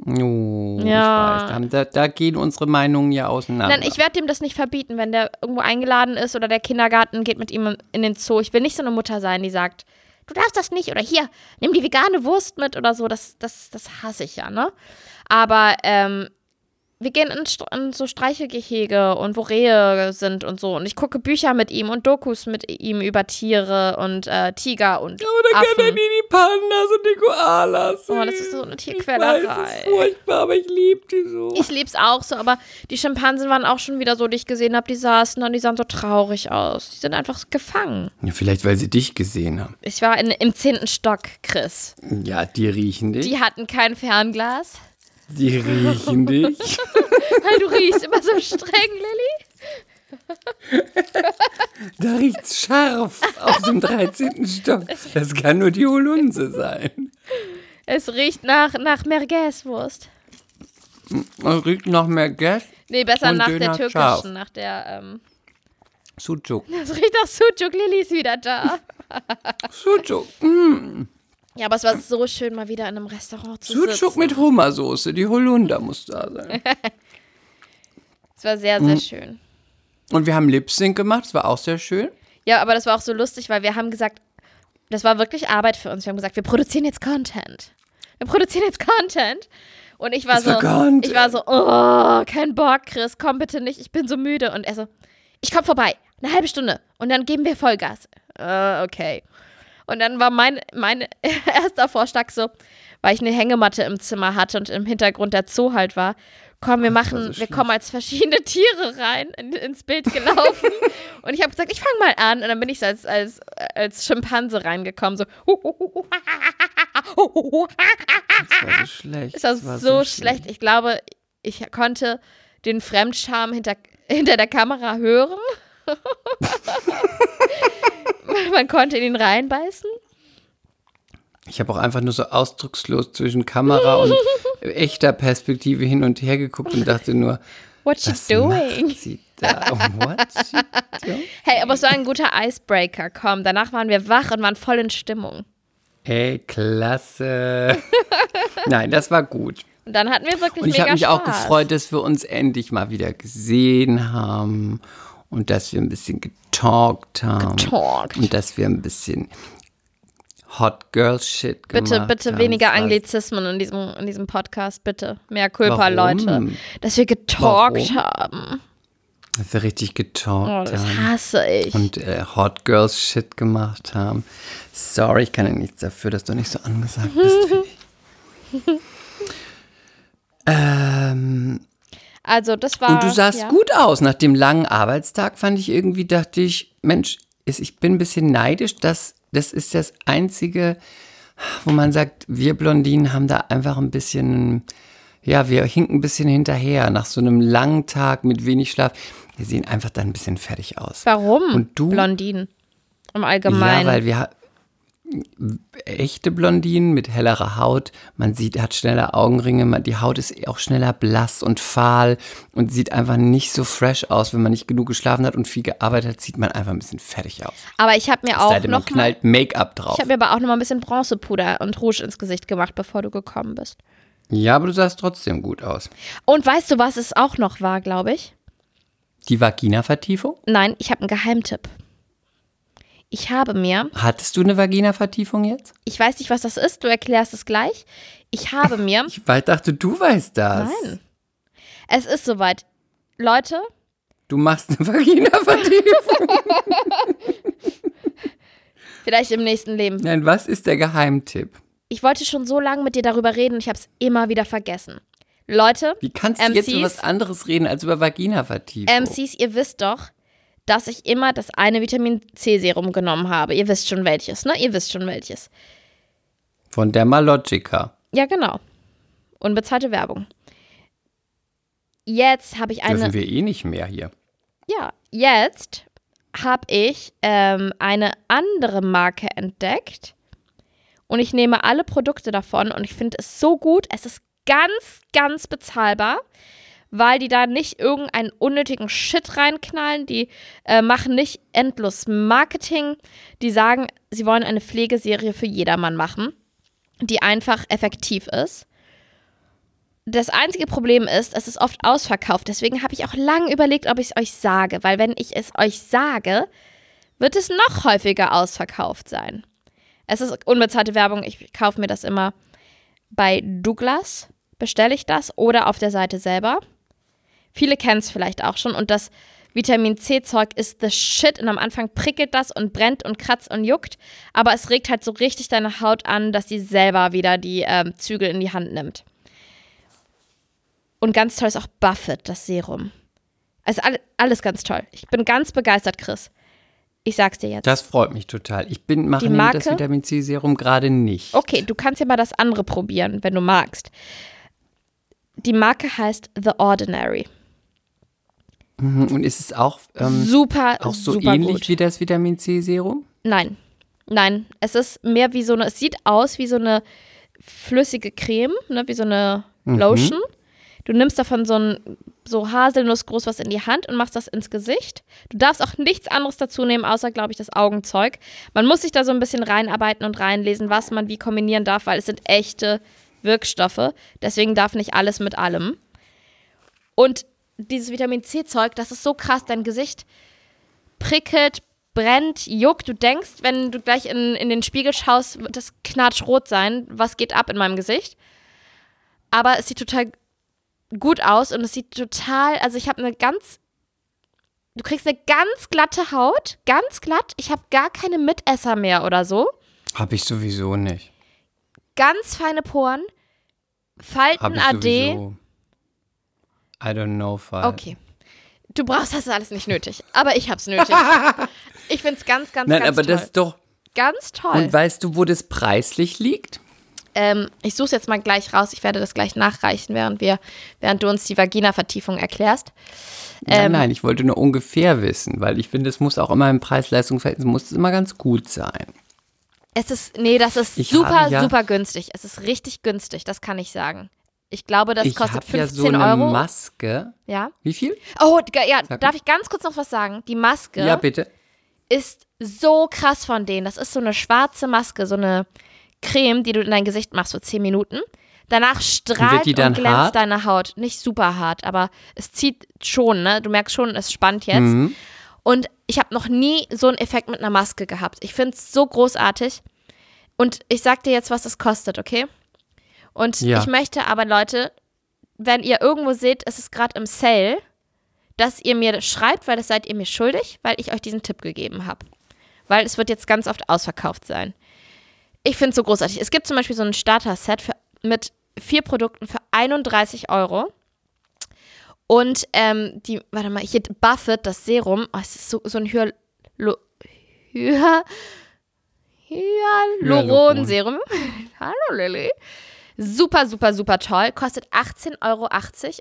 Oh, Ja. ich weiß. Da, da gehen unsere Meinungen ja auseinander. Nein, ich werde dem das nicht verbieten, wenn der irgendwo eingeladen ist oder der Kindergarten geht mit ihm in den Zoo. Ich will nicht so eine Mutter sein, die sagt, du darfst das nicht oder hier, nimm die vegane Wurst mit oder so. Das, das, das hasse ich ja, ne? Aber ähm, wir gehen in, in so Streichelgehege und wo Rehe sind und so. Und ich gucke Bücher mit ihm und Dokus mit ihm über Tiere und äh, Tiger und Affen. die Pandas und die Koalas Oh, das ist so eine Tierquälerei. furchtbar, aber ich liebe die so. Ich lieb's auch so, aber die Schimpansen waren auch schon wieder so, die ich gesehen habe, die saßen da und die sahen so traurig aus. Die sind einfach gefangen. Ja, vielleicht, weil sie dich gesehen haben. Ich war in, im zehnten Stock, Chris. Ja, die riechen dich. Die hatten kein Fernglas. Die riechen dich. Weil du riechst immer so streng, Lilly. Da riecht's scharf aus dem 13. Stock. Das kann nur die Holunse sein. Es riecht nach, nach Merguezwurst. Es riecht noch mehr Gas. Nee, besser nach der Döner türkischen, scharf. nach der, ähm, Sucuk. es riecht nach Sucuk, Lilly ist wieder da. Sucuk. Ja, aber es war so schön, mal wieder in einem Restaurant zu Sucuk sitzen. mit Hummersoße. Die Holunder muss da sein. Es war sehr, Mhm. sehr schön. Und wir haben Lip Sync gemacht. Das war auch sehr schön. Ja, aber das war auch so lustig, weil wir haben gesagt, das war wirklich Arbeit für uns. Wir haben gesagt, wir produzieren jetzt Content. Wir produzieren jetzt Content. Und ich war Das so, war ich war so, oh, kein Bock, Chris, komm bitte nicht, ich bin so müde. Und er so, ich komm vorbei, eine halbe Stunde und dann geben wir Vollgas. Äh, okay. Und dann war mein, mein erster Vorschlag so, weil ich eine Hängematte im Zimmer hatte und im Hintergrund der Zoo halt war, komm, wir Ach, das war machen, so wir schlecht. kommen als verschiedene Tiere rein in, ins Bild gelaufen. und ich habe gesagt, ich fange mal an. Und dann bin ich so als, als, als Schimpanse reingekommen, so. Das war so schlecht. Ist das, so, schlecht. Ich glaube, ich konnte den Fremdscham hinter, hinter der Kamera hören. Man konnte in ihn reinbeißen. Ich habe auch einfach nur so ausdruckslos zwischen Kamera und echter Perspektive hin und her geguckt und dachte nur, What you was doing? macht sie da? She doing? Hey, aber es war ein guter Icebreaker. Komm, danach waren wir wach und waren voll in Stimmung. Ey, klasse. Nein, das war gut. Und dann hatten wir wirklich Und ich habe mich auch Spaß. gefreut, dass wir uns endlich mal wieder gesehen haben und dass wir ein bisschen getalkt haben. Getalkt. Und dass wir ein bisschen Hot Girl Shit gemacht Bitte, bitte haben. weniger Anglizismen in diesem, in diesem Podcast, bitte. Mehr Culpa? Leute. Dass wir getalkt Warum? haben. Dass wir richtig getalkt Oh, das haben. hasse ich. und äh, Hot Girls Shit gemacht haben. Sorry, ich kann ja nichts dafür, dass du nicht so angesagt bist wie ich. ähm, Also, das war. und du sahst ja. gut aus. Nach dem langen Arbeitstag fand ich irgendwie, dachte ich, Mensch, ich bin ein bisschen neidisch. Das, das ist das Einzige, wo man sagt, wir Blondinen haben da einfach ein bisschen, ja, wir hinken ein bisschen hinterher. Nach so einem langen Tag mit wenig Schlaf. Wir sehen einfach dann ein bisschen fertig aus. Warum? Und du? Blondinen. Im Allgemeinen. Ja, weil wir echte Blondinen mit hellerer Haut, man sieht, hat schneller Augenringe, man, die Haut ist auch schneller blass und fahl und sieht einfach nicht so fresh aus. Wenn man nicht genug geschlafen hat und viel gearbeitet hat, sieht man einfach ein bisschen fertig aus. aber ich habe mir auch sei denn, man noch mal, knallt Make-up drauf. ich habe mir aber auch noch mal ein bisschen Bronzepuder und Rouge ins Gesicht gemacht, bevor du gekommen bist. Ja, aber du sahst trotzdem gut aus. Und weißt du, was es auch noch war, glaube ich? Die Vagina-Vertiefung? Nein, ich habe einen Geheimtipp. Ich habe mir, Hattest du eine Vagina-Vertiefung jetzt? ich weiß nicht, was das ist, du erklärst es gleich. Ich habe mir, Ich dachte, du weißt das. nein, es ist soweit. Leute, Du machst eine Vagina-Vertiefung. vielleicht im nächsten Leben. Nein, was ist der Geheimtipp? Ich wollte schon so lange mit dir darüber reden und ich habe es immer wieder vergessen. Leute, Wie kannst du jetzt über MCs? was anderes reden als über Vagina-Vertiefung? MCs, ihr wisst doch, dass ich immer das eine Vitamin C Serum genommen habe. Ihr wisst schon welches, ne? Ihr wisst schon welches. Von Dermalogica. Ja, genau. Unbezahlte Werbung. Jetzt habe ich eine. Dürfen wir eh nicht mehr hier. Ja, jetzt habe ich ähm, eine andere Marke entdeckt und ich nehme alle Produkte davon und ich finde es so gut. Es ist ganz, ganz bezahlbar, weil die da nicht irgendeinen unnötigen Shit reinknallen. Die äh, machen nicht endlos Marketing. Die sagen, sie wollen eine Pflegeserie für jedermann machen, die einfach effektiv ist. Das einzige Problem ist, es ist oft ausverkauft. Deswegen habe ich auch lange überlegt, ob ich es euch sage. Weil wenn ich es euch sage, wird es noch häufiger ausverkauft sein. Es ist unbezahlte Werbung. Ich kaufe mir das immer bei Douglas. Bestelle ich das oder auf der Seite selber. Viele kennen es vielleicht auch schon und das Vitamin C-Zeug ist the shit und am Anfang prickelt das und brennt und kratzt und juckt, aber es regt halt so richtig deine Haut an, dass sie selber wieder die ähm, Zügel in die Hand nimmt. Und ganz toll ist auch Buffett, das Serum. Also alle, alles ganz toll. Ich bin ganz begeistert, Chris. Ich sag's dir jetzt. Das freut mich total. Ich bin mache das Vitamin C Serum gerade nicht. Okay, du kannst ja mal das andere probieren, wenn du magst. Die Marke heißt The Ordinary. Mhm, Und ist es auch, ähm, super, auch so super ähnlich gut. wie das Vitamin C Serum? Nein, nein. Es ist mehr wie so eine, es sieht aus wie so eine flüssige Creme, ne, wie so eine Mhm. Lotion. Du nimmst davon so ein so Haselnuss groß was in die Hand und machst das ins Gesicht. Du darfst auch nichts anderes dazu nehmen, außer, glaube ich, das Augenzeug. Man muss sich da so ein bisschen reinarbeiten und reinlesen, was man wie kombinieren darf, weil es sind echte Wirkstoffe. Deswegen darf nicht alles mit allem. Und dieses Vitamin C-Zeug, das ist so krass, dein Gesicht prickelt, brennt, juckt. Du denkst, wenn du gleich in, in den Spiegel schaust, wird das knatschrot sein. Was geht ab in meinem Gesicht? Aber es sieht total gut aus und es sieht total, also ich habe eine ganz, du kriegst eine ganz glatte Haut, ganz glatt. Ich habe gar keine Mitesser mehr oder so. Habe ich sowieso nicht. Ganz feine Poren, Falten AD. sowieso. I don't know, Fall. Okay. Du brauchst das alles nicht nötig, aber ich hab's nötig. ich find's ganz, ganz, Nein, ganz aber toll. das ist doch. ganz toll. Und weißt du, wo das preislich liegt? Ähm, ich suche jetzt mal gleich raus. Ich werde das gleich nachreichen, während wir, während du uns die Vagina-Vertiefung erklärst. nein, Ähm, nein, ich wollte nur ungefähr wissen, weil ich finde, es muss auch immer im Preis-Leistungs-Verhältnis muss es immer ganz gut sein. Es ist, nee, das ist Ich super, ja- super günstig. Es ist richtig günstig, das kann ich sagen. Ich glaube, das ich kostet habe ja 15 so eine Euro. Maske. ja. Wie viel? Oh, ja, Sag darf ich ganz kurz noch was sagen? Die Maske Ja, bitte. ist so krass von denen. Das ist so eine schwarze Maske, so eine Creme, die du in dein Gesicht machst für 10 Minuten. Danach strahlt und glänzt hart? deine Haut. Nicht super hart, aber es zieht schon, ne? Du merkst schon, es spannt jetzt. Mhm. Und ich habe noch nie so einen Effekt mit einer Maske gehabt. Ich finde es so großartig. Und ich sag dir jetzt, was es kostet, okay? Und Ja. ich möchte aber, Leute, wenn ihr irgendwo seht, es ist gerade im Sale, dass ihr mir das schreibt, weil das seid ihr mir schuldig, weil ich euch diesen Tipp gegeben habe. Weil es wird jetzt ganz oft ausverkauft sein. Ich finde es so großartig. Es gibt zum Beispiel so ein Starter-Set mit vier Produkten für 31 Euro. Und ähm, die, warte mal, hier Buffett, das Serum, oh, es ist so, so ein Hyal Hyal Hyaluron-Serum. Hallo Lilly. Super, super, super toll. Kostet 18,80 Euro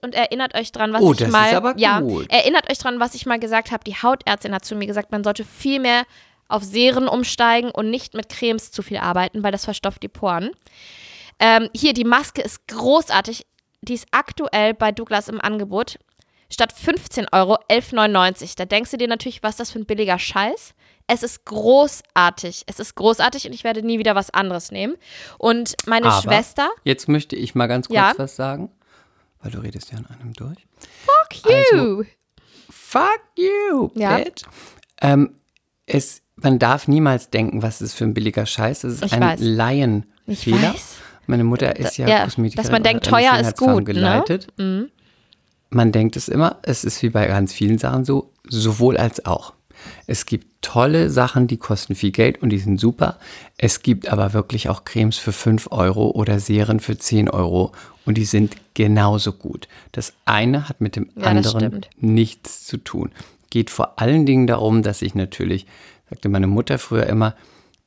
und erinnert euch dran, was Oh, ich das ist mal. aber ja, gut. erinnert euch dran, was ich mal gesagt habe. Die Hautärztin hat zu mir gesagt, man sollte viel mehr auf Serien umsteigen und nicht mit Cremes zu viel arbeiten, weil das verstopft die Poren. Ähm, hier, die Maske ist großartig. Die ist aktuell bei Douglas im Angebot. Statt 15 Euro 11,99. Da denkst du dir natürlich, was ist das für ein billiger Scheiß? Es ist großartig. Es ist großartig und ich werde nie wieder was anderes nehmen. Und meine Aber Schwester, Jetzt möchte ich mal ganz kurz Ja. was sagen, weil du redest ja an einem durch. fuck you. Fuck you, Ja. bitch. Ähm, es, man darf niemals denken, was ist für ein billiger Scheiß. Das ist Ich ein weiß. Laienfehler. Meine Mutter ist ja, ja, Kosmetikerin. dass man denkt, teuer ist gut, ne? geleitet. Man denkt es immer, es ist wie bei ganz vielen Sachen so, sowohl als auch. Es gibt tolle Sachen, die kosten viel Geld und die sind super. Es gibt aber wirklich auch Cremes für 5 Euro oder Serien für 10 Euro und die sind genauso gut. Das eine hat mit dem Ja, anderen nichts zu tun. Geht vor allen Dingen darum, dass ich natürlich, sagte meine Mutter früher immer,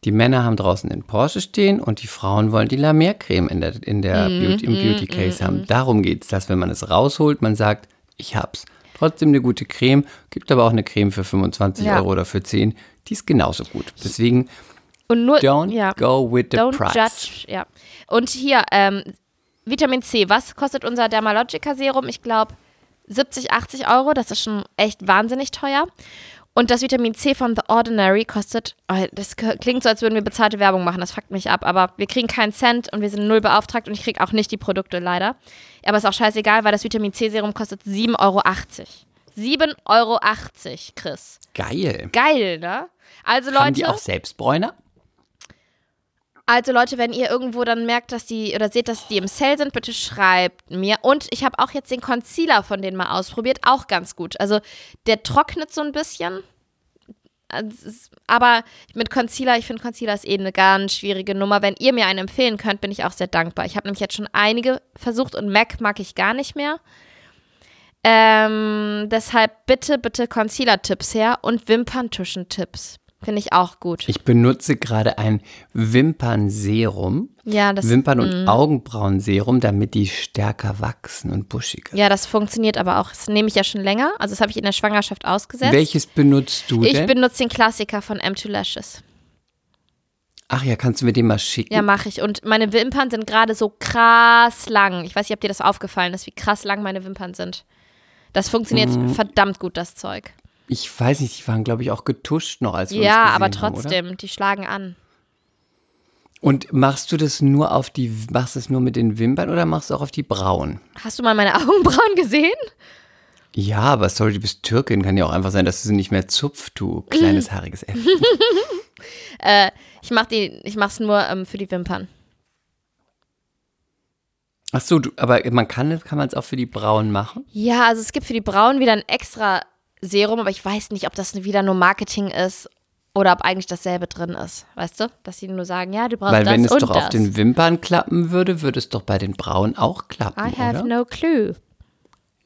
die Männer haben draußen den Porsche stehen und die Frauen wollen die La Mer Creme in der, in der Mhm, Beauty, im Beauty Case haben. Darum geht es, dass wenn man es rausholt, man sagt, ich hab's. Trotzdem eine gute Creme, gibt aber auch eine Creme für 25 Ja. Euro oder für 10, die ist genauso gut. Deswegen Und nur, don't ja. go with the Don't price. judge, ja. Und hier, ähm, Vitamin C, was kostet unser Dermalogica Serum? Ich glaube 70, 80 Euro, das ist schon echt wahnsinnig teuer. Und das Vitamin C von The Ordinary kostet, oh, das klingt so, als würden wir bezahlte Werbung machen, das fuckt mich ab, aber wir kriegen keinen Cent und wir sind null beauftragt und ich kriege auch nicht die Produkte leider. Aber ist auch scheißegal, weil das Vitamin C Serum kostet 7,80 Euro. 7,80 Euro, Chris. Geil. Geil, ne? Also Haben Leute, die auch Selbstbräuner? Also Leute, wenn ihr irgendwo dann merkt, dass die oder seht, dass die im Sale sind, bitte schreibt mir. Und ich habe auch jetzt den Concealer von denen mal ausprobiert, auch ganz gut. Also der trocknet so ein bisschen. Also Aber mit Concealer, ich finde Concealer ist eh eine ganz schwierige Nummer. Wenn ihr mir einen empfehlen könnt, bin ich auch sehr dankbar. Ich habe nämlich jetzt schon einige versucht und MAC mag ich gar nicht mehr. Ähm, deshalb bitte, bitte Concealer-Tipps her und Wimperntuschen-Tipps. Finde ich auch gut. Ich benutze gerade ein Wimpernserum. Ja, das, Wimpern- und Augenbrauenserum, damit die stärker wachsen und buschiger. ja, das funktioniert aber auch. Das nehme ich ja schon länger. Also das habe ich in der Schwangerschaft ausgesetzt. Welches benutzt du ich denn? benutze den Klassiker von M2 Lashes. Ach ja, kannst du mir den mal schicken? Ja, mache ich. Und meine Wimpern sind gerade so krass lang. Ich weiß nicht, ob dir das aufgefallen ist, wie krass lang meine Wimpern sind. Das funktioniert Mhm. verdammt gut, das Zeug. Ich weiß nicht, die waren, glaube ich, auch getuscht noch, als wir Ja, gesehen aber haben, trotzdem, die schlagen an. Und machst du das nur auf die, machst du es nur mit den Wimpern oder machst du auch auf die Brauen? Hast du mal meine Augenbrauen gesehen? Ja, aber sorry, du bist Türkin, kann ja auch einfach sein, dass du sie nicht mehr zupft, du kleines haariges Äffchen. Ich mach die, ich mach's nur ähm, für die Wimpern. Ach so, du, aber man kann, kann man es auch für die Brauen machen? Ja, also es gibt für die Brauen wieder ein extra Serum, aber ich weiß nicht, ob das wieder nur Marketing ist oder ob eigentlich dasselbe drin ist. Weißt du? Dass sie nur sagen, ja, du brauchst Weil das wenn es und doch das. auf den Wimpern klappen würde, würde es doch bei den Brauen auch klappen, I have oder? no clue.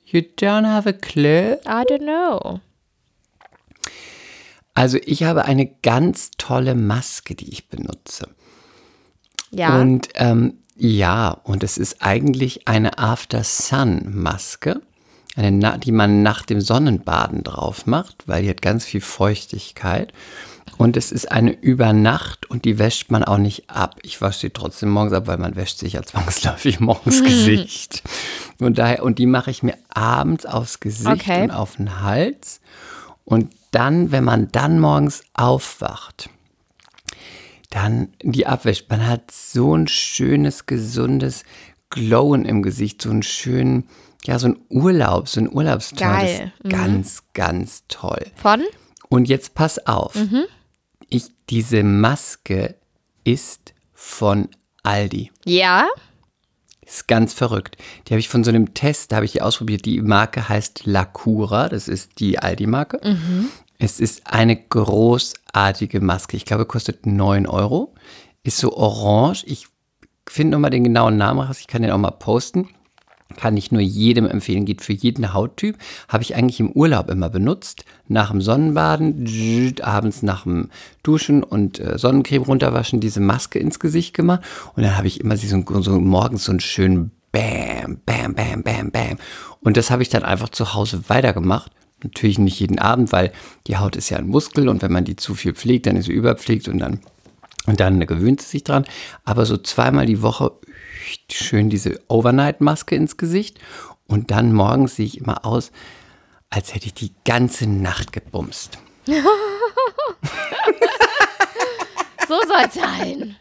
You don't have a clue? I don't know. Also ich habe eine ganz tolle Maske, die ich benutze. Ja. Und ähm, ja, und es ist eigentlich eine After-Sun-Maske, eine, die man nach dem Sonnenbaden drauf macht, weil die hat ganz viel Feuchtigkeit. Und es ist eine Übernacht und die wäscht man auch nicht ab. Ich wasche sie trotzdem morgens ab, weil man wäscht sich ja zwangsläufig morgens Gesicht. Und daher, und die mache ich mir abends aufs Gesicht Okay. und auf den Hals. Und dann, wenn man dann morgens aufwacht, dann die abwäscht. Man hat so ein schönes, gesundes Glowen im Gesicht, so einen schönen, ja, so ein Urlaub, so ein Urlaubston. Geil. Ist ganz, ganz toll. Von? Und jetzt pass auf. Mhm. Ich, diese Maske ist von Aldi. Ja. Ist ganz verrückt. Die habe ich von so einem Test, da habe ich die ausprobiert. Die Marke heißt Lacura, das ist die Aldi-Marke. Es ist eine großartige Maske. Ich glaube, kostet 9 Euro. Ist so orange. Ich finde nochmal den genauen Namen raus. Ich kann den auch mal posten. Kann ich nur jedem empfehlen. Geht für jeden Hauttyp. Habe ich eigentlich im Urlaub immer benutzt. Nach dem Sonnenbaden, abends nach dem Duschen und äh, Sonnencreme runterwaschen, diese Maske ins Gesicht gemacht. Und dann habe ich immer so, so morgens so einen schönen Bam, Bam, Bam, Bam, Bam. Und das habe ich dann einfach zu Hause weitergemacht. Natürlich nicht jeden Abend, weil die Haut ist ja ein Muskel und wenn man die zu viel pflegt, dann ist sie überpflegt und dann und dann gewöhnt sie sich dran. Aber so zweimal die Woche schön diese Overnight-Maske ins Gesicht. Und dann morgens sehe ich immer aus, als hätte ich die ganze Nacht gebumst. So soll's sein.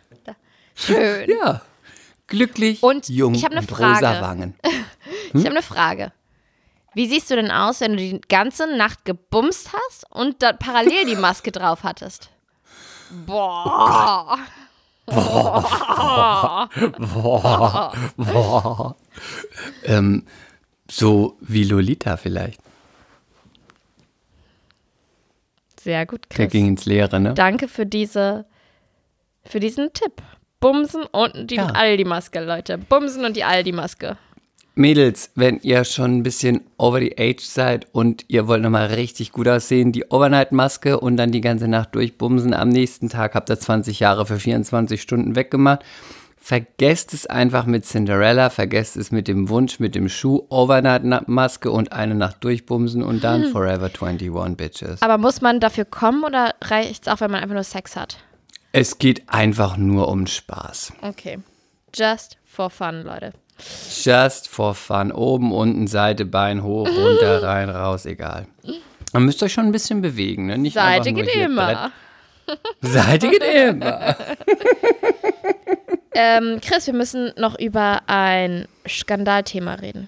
Schön. Ja. Glücklich, Und jung ich hab ne und Frage. rosa Wangen. Ich habe eine Frage. Wie siehst du denn aus, wenn du die ganze Nacht gebumst hast und dann parallel die Maske drauf hattest? Boah. Ähm, so wie Lolita vielleicht. Sehr gut, Der Chris. ging ins Leere, ne? Danke für diese, für diesen Tipp. Bumsen und die Ja. Aldi-Maske, Leute. Bumsen und die Aldi-Maske. Mädels, wenn ihr schon ein bisschen over the age seid und ihr wollt nochmal richtig gut aussehen, die Overnight-Maske und dann die ganze Nacht durchbumsen. Am nächsten Tag habt ihr 20 Jahre für 24 Stunden weggemacht. Vergesst es einfach mit Cinderella, vergesst es mit dem Wunsch, mit dem Schuh, Overnight-Maske und eine Nacht durchbumsen und dann Forever 21 Bitches. Aber muss man dafür kommen oder reicht es auch, wenn man einfach nur Sex hat? Es geht einfach nur um Spaß. Okay. Just for fun, Leute. Just for fun. Oben, unten, Seite, Bein, hoch, runter, rein, raus, egal. Man müsst euch schon ein bisschen bewegen, ne? Nicht Seite geht immer. Brett. Seite geht immer. Ähm, Chris, wir müssen noch über ein Skandalthema reden.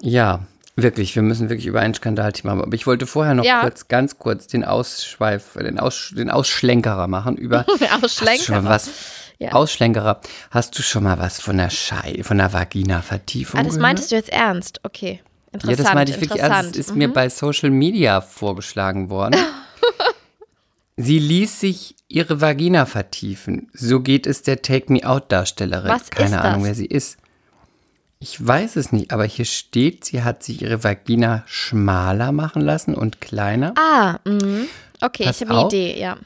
Ja, wirklich. Wir müssen wirklich über ein Skandalthema haben. Aber ich wollte vorher noch Ja. kurz, ganz kurz den Ausschweif, den, Aus, den Ausschlenkerer machen über. Hast du Ausschlenkerer. schon was Ja. Ausschlenkerer. Hast du schon mal was von der Schei, von der Vagina-Vertiefung Ah, das gehört? meintest du jetzt ernst? Okay. Interessant. Ja, das meinte ich wirklich ernst. Es ist Mhm. mir bei Social Media vorgeschlagen worden. Sie ließ sich ihre Vagina vertiefen. So geht es der Take Me Out Darstellerin. Was Keine ist Ahnung, das? wer sie ist. Ich weiß es nicht, aber hier steht, sie hat sich ihre Vagina schmaler machen lassen und kleiner. Ah, mhm. okay, Pass ich habe eine. Idee, ja.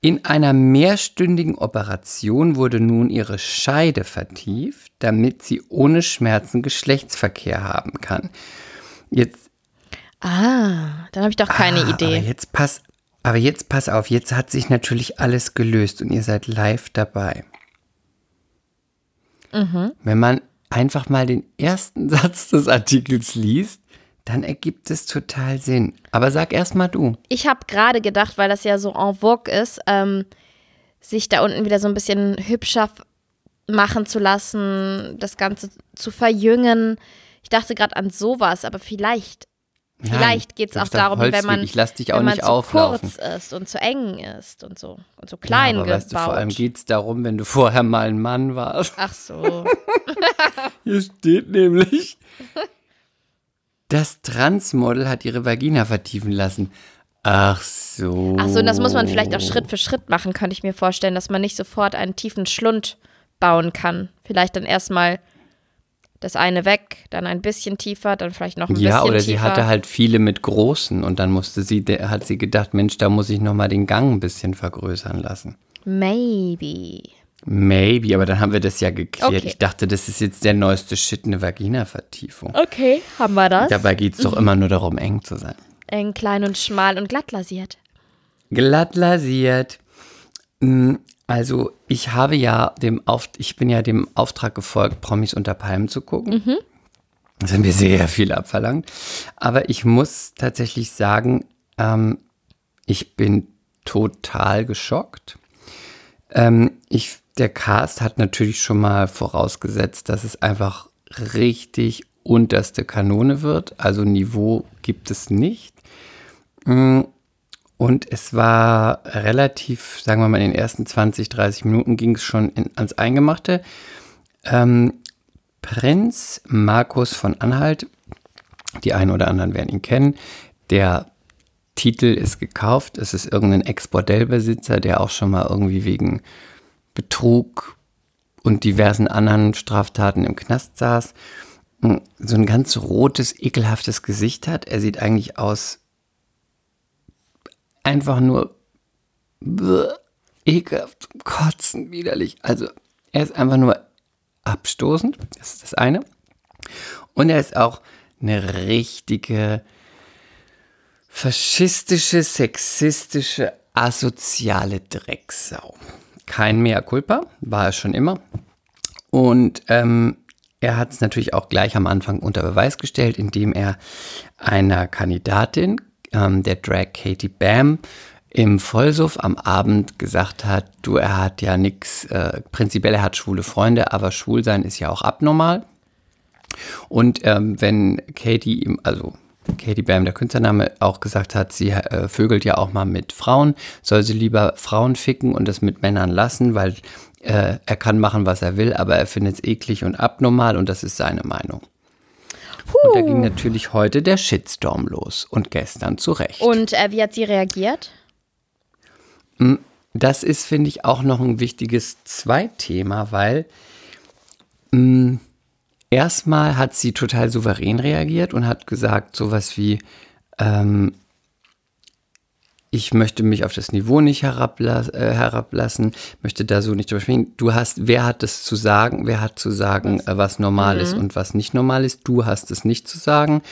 In einer mehrstündigen Operation wurde nun ihre Scheide vertieft, damit sie ohne Schmerzen Geschlechtsverkehr haben kann. Jetzt Ah, dann habe ich doch keine Ah, Idee. Aber jetzt pass, aber jetzt pass auf, jetzt hat sich natürlich alles gelöst und ihr seid live dabei. Mhm. Wenn man einfach mal den ersten Satz des Artikels liest, dann ergibt es total Sinn. Aber sag erst mal du. Ich habe gerade gedacht, weil das ja so en vogue ist, ähm, sich da unten wieder so ein bisschen hübscher machen zu lassen, das Ganze zu verjüngen. Ich dachte gerade an sowas, aber vielleicht, vielleicht geht es auch darum, wenn Holzweg. man, Ich lass dich auch wenn man nicht zu auflaufen. kurz ist und zu eng ist und so und so klein ja, aber gebaut. weißt du, vor allem geht es darum, wenn du vorher mal ein Mann warst. Ach so. Hier steht nämlich, das Transmodel hat ihre Vagina vertiefen lassen. Ach so. Ach so, und das muss man vielleicht auch Schritt für Schritt machen, könnte ich mir vorstellen, dass man nicht sofort einen tiefen Schlund bauen kann. Vielleicht dann erstmal das eine weg, dann ein bisschen tiefer, dann vielleicht noch ein Ja, bisschen oder tiefer. sie hatte halt viele mit großen und dann musste sie, der, hat sie gedacht, Mensch, da muss ich nochmal den Gang ein bisschen vergrößern lassen. Maybe. Maybe, aber dann haben wir das ja geklärt. Okay. Ich dachte, das ist jetzt der neueste Shit, eine Vagina-Vertiefung. Okay, haben wir das. Dabei geht es doch immer nur darum, eng zu sein. Eng, klein und schmal und glatt lasiert. Glatt lasiert. Mm, Also, ich habe ja dem Auf ich bin ja dem Auftrag gefolgt, Promis unter Palmen zu gucken. Das haben mir sehr viel abverlangt. Aber ich muss tatsächlich sagen, ähm, ich bin total geschockt. Ähm, ich, der Cast hat natürlich schon mal vorausgesetzt, dass es einfach richtig unterste Kanone wird. Also Niveau gibt es nicht. Mm, Und es war relativ, sagen wir mal, in den ersten 20, 30 Minuten ging es schon in, ans Eingemachte. Ähm, Prinz Markus von Anhalt, die einen oder anderen werden ihn kennen, der Titel ist gekauft. Es ist irgendein Ex-Bordellbesitzer, der auch schon mal irgendwie wegen Betrug und diversen anderen Straftaten im Knast saß. So ein ganz rotes, ekelhaftes Gesicht hat. Er sieht eigentlich aus einfach nur ekelhaft, kotzen, widerlich. Also er ist einfach nur abstoßend, das ist das eine. Und er ist auch eine richtige faschistische, sexistische, asoziale Drecksau. Kein Mea culpa, war er schon immer. Und ähm, er hat es natürlich auch gleich am Anfang unter Beweis gestellt, indem er einer Kandidatin, ähm, der Drag Katie Bam, im Vollsuff am Abend gesagt hat, du, er hat ja nichts, äh, prinzipiell er hat schwule Freunde, aber schwul sein ist ja auch abnormal. Und ähm, wenn Katie ihm, also Katie Bam, der Künstlername, auch gesagt hat, sie äh, vögelt ja auch mal mit Frauen, soll sie lieber Frauen ficken und das mit Männern lassen, weil äh, er kann machen, was er will, aber er findet es eklig und abnormal und das ist seine Meinung. Und da ging natürlich heute der Shitstorm los und gestern zu Recht. Und äh, wie hat sie reagiert? Das ist, finde ich, auch noch ein wichtiges Zweitthema, weil mh, erstmal hat sie total souverän reagiert und hat gesagt, sowas wie, ähm, ich möchte mich auf das Niveau nicht herabla äh, herablassen, möchte da so nicht drüber sprechen. Du hast, wer hat es zu sagen, wer hat zu sagen, was, äh, was normal ist und was nicht normal ist? Du hast es nicht zu sagen.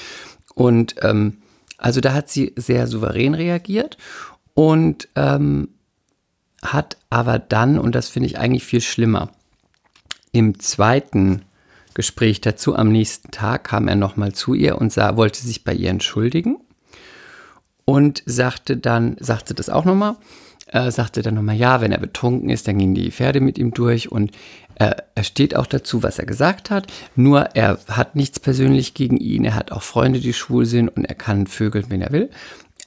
Und ähm, also da hat sie sehr souverän reagiert und ähm, hat aber dann, und das finde ich eigentlich viel schlimmer, im zweiten Gespräch dazu am nächsten Tag kam er nochmal zu ihr und sah, wollte sich bei ihr entschuldigen und sagte dann, sagte das auch nochmal, äh, sagte dann nochmal, ja, wenn er betrunken ist, dann gehen die Pferde mit ihm durch und äh, er steht auch dazu, was er gesagt hat, nur er hat nichts persönlich gegen ihn, er hat auch Freunde, die schwul sind und er kann vögeln, wenn er will,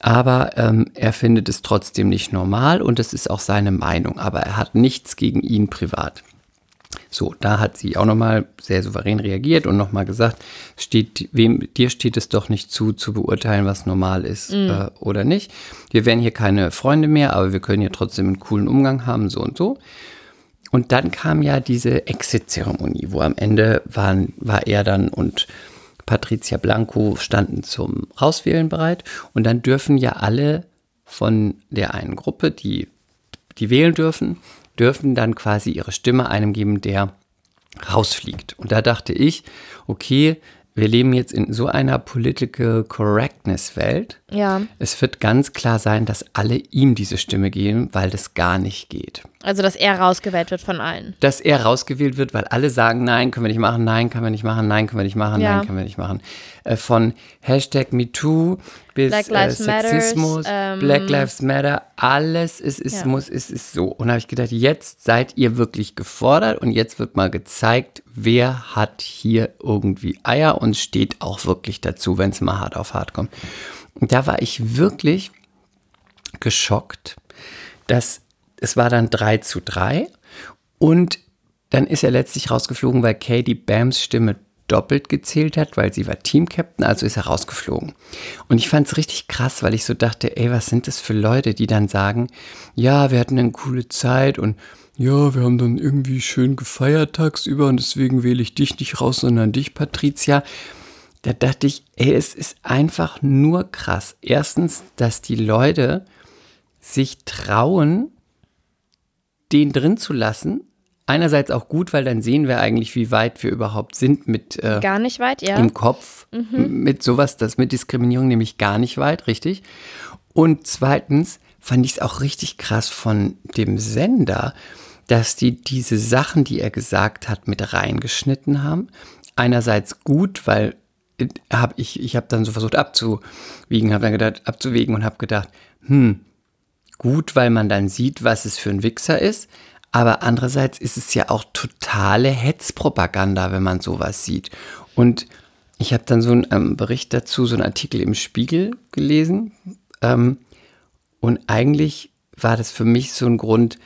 Aber ähm, er findet es trotzdem nicht normal und es ist auch seine Meinung. Aber er hat nichts gegen ihn privat. So, da hat sie auch nochmal sehr souverän reagiert und nochmal gesagt, steht, wem, dir steht es doch nicht zu, zu beurteilen, was normal ist Mhm. äh, oder nicht. Wir wären hier keine Freunde mehr, aber wir können hier trotzdem einen coolen Umgang haben, so und so. Und dann kam ja diese Exit-Zeremonie, wo am Ende waren, war er dann und Patricia Blanco standen zum Rauswählen bereit. Und dann dürfen ja alle von der einen Gruppe, die, die wählen dürfen, dürfen dann quasi ihre Stimme einem geben, der rausfliegt. Und da dachte ich, okay, wir leben jetzt in so einer Political Correctness-Welt. Ja. Es wird ganz klar sein, dass alle ihm diese Stimme geben, weil das gar nicht geht. Also, dass er rausgewählt wird von allen. Dass er rausgewählt wird, weil alle sagen, nein, können wir nicht machen, nein, können wir nicht machen, nein, können wir nicht machen, Ja. nein, können wir nicht machen. Äh, von Hashtag MeToo bis Black äh, Matters, Sexismus, ähm, Black Lives Matter, alles ist, ist, Ja. muss, ist, ist so. Und da habe ich gedacht, jetzt seid ihr wirklich gefordert und jetzt wird mal gezeigt, wer hat hier irgendwie Eier und steht auch wirklich dazu, wenn es mal hart auf hart kommt. Da war ich wirklich geschockt, dass es war dann 3 zu 3 und dann ist er letztlich rausgeflogen, weil Katie Bams Stimme doppelt gezählt hat, weil sie war Teamcaptain, also ist er rausgeflogen. Und ich fand es richtig krass, weil ich so dachte, ey, was sind das für Leute, die dann sagen, ja, wir hatten eine coole Zeit und ja, wir haben dann irgendwie schön gefeiert tagsüber und deswegen wähle ich dich nicht raus, sondern dich, Patricia. Da dachte ich, ey, es ist einfach nur krass. Erstens, dass die Leute sich trauen, den drin zu lassen. Einerseits auch gut, weil dann sehen wir eigentlich, wie weit wir überhaupt sind mit äh, Gar nicht weit, ja. im Kopf, m- mit sowas, das mit Diskriminierung nämlich gar nicht weit, richtig. Und zweitens fand ich es auch richtig krass von dem Sender, dass die diese Sachen, die er gesagt hat, mit reingeschnitten haben. Einerseits gut, weil äh, hab ich, ich habe dann so versucht abzuwiegen, habe dann gedacht, abzuwägen und habe gedacht, hm, gut, weil man dann sieht, was es für ein Wichser ist. Aber andererseits ist es ja auch totale Hetzpropaganda, wenn man sowas sieht. Und ich habe dann so einen ähm, Bericht dazu, so einen Artikel im Spiegel gelesen. Ähm, und eigentlich war das für mich so ein Grund,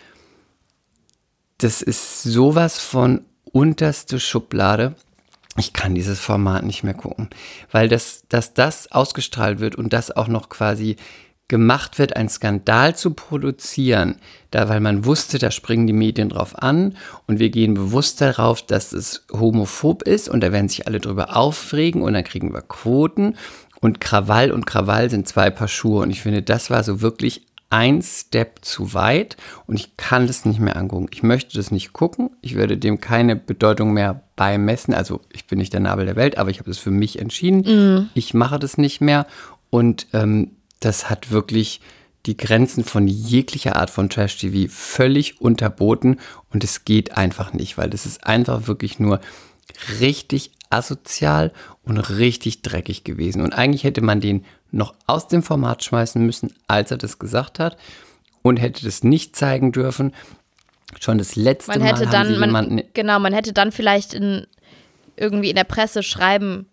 das ist sowas von unterste Schublade. Ich kann dieses Format nicht mehr gucken, weil das, dass das ausgestrahlt wird und das auch noch quasi gemacht wird, einen Skandal zu produzieren, da weil man wusste, da springen die Medien drauf an und wir gehen bewusst darauf, dass es homophob ist und da werden sich alle drüber aufregen und dann kriegen wir Quoten und Krawall und Krawall sind zwei Paar Schuhe und ich finde, das war so wirklich ein Step zu weit und ich kann das nicht mehr angucken. Ich möchte das nicht gucken. Ich werde dem keine Bedeutung mehr beimessen. Also ich bin nicht der Nabel der Welt, aber ich habe das für mich entschieden. Ich mache das nicht mehr und ähm, das hat wirklich die Grenzen von jeglicher Art von Trash-TV völlig unterboten und es geht einfach nicht, weil das ist einfach wirklich nur richtig asozial und richtig dreckig gewesen. Und eigentlich hätte man den noch aus dem Format schmeißen müssen, als er das gesagt hat und hätte das nicht zeigen dürfen. Schon das letzte man Mal hätte haben dann, sie jemanden man, genau, man hätte dann vielleicht in, irgendwie in der Presse schreiben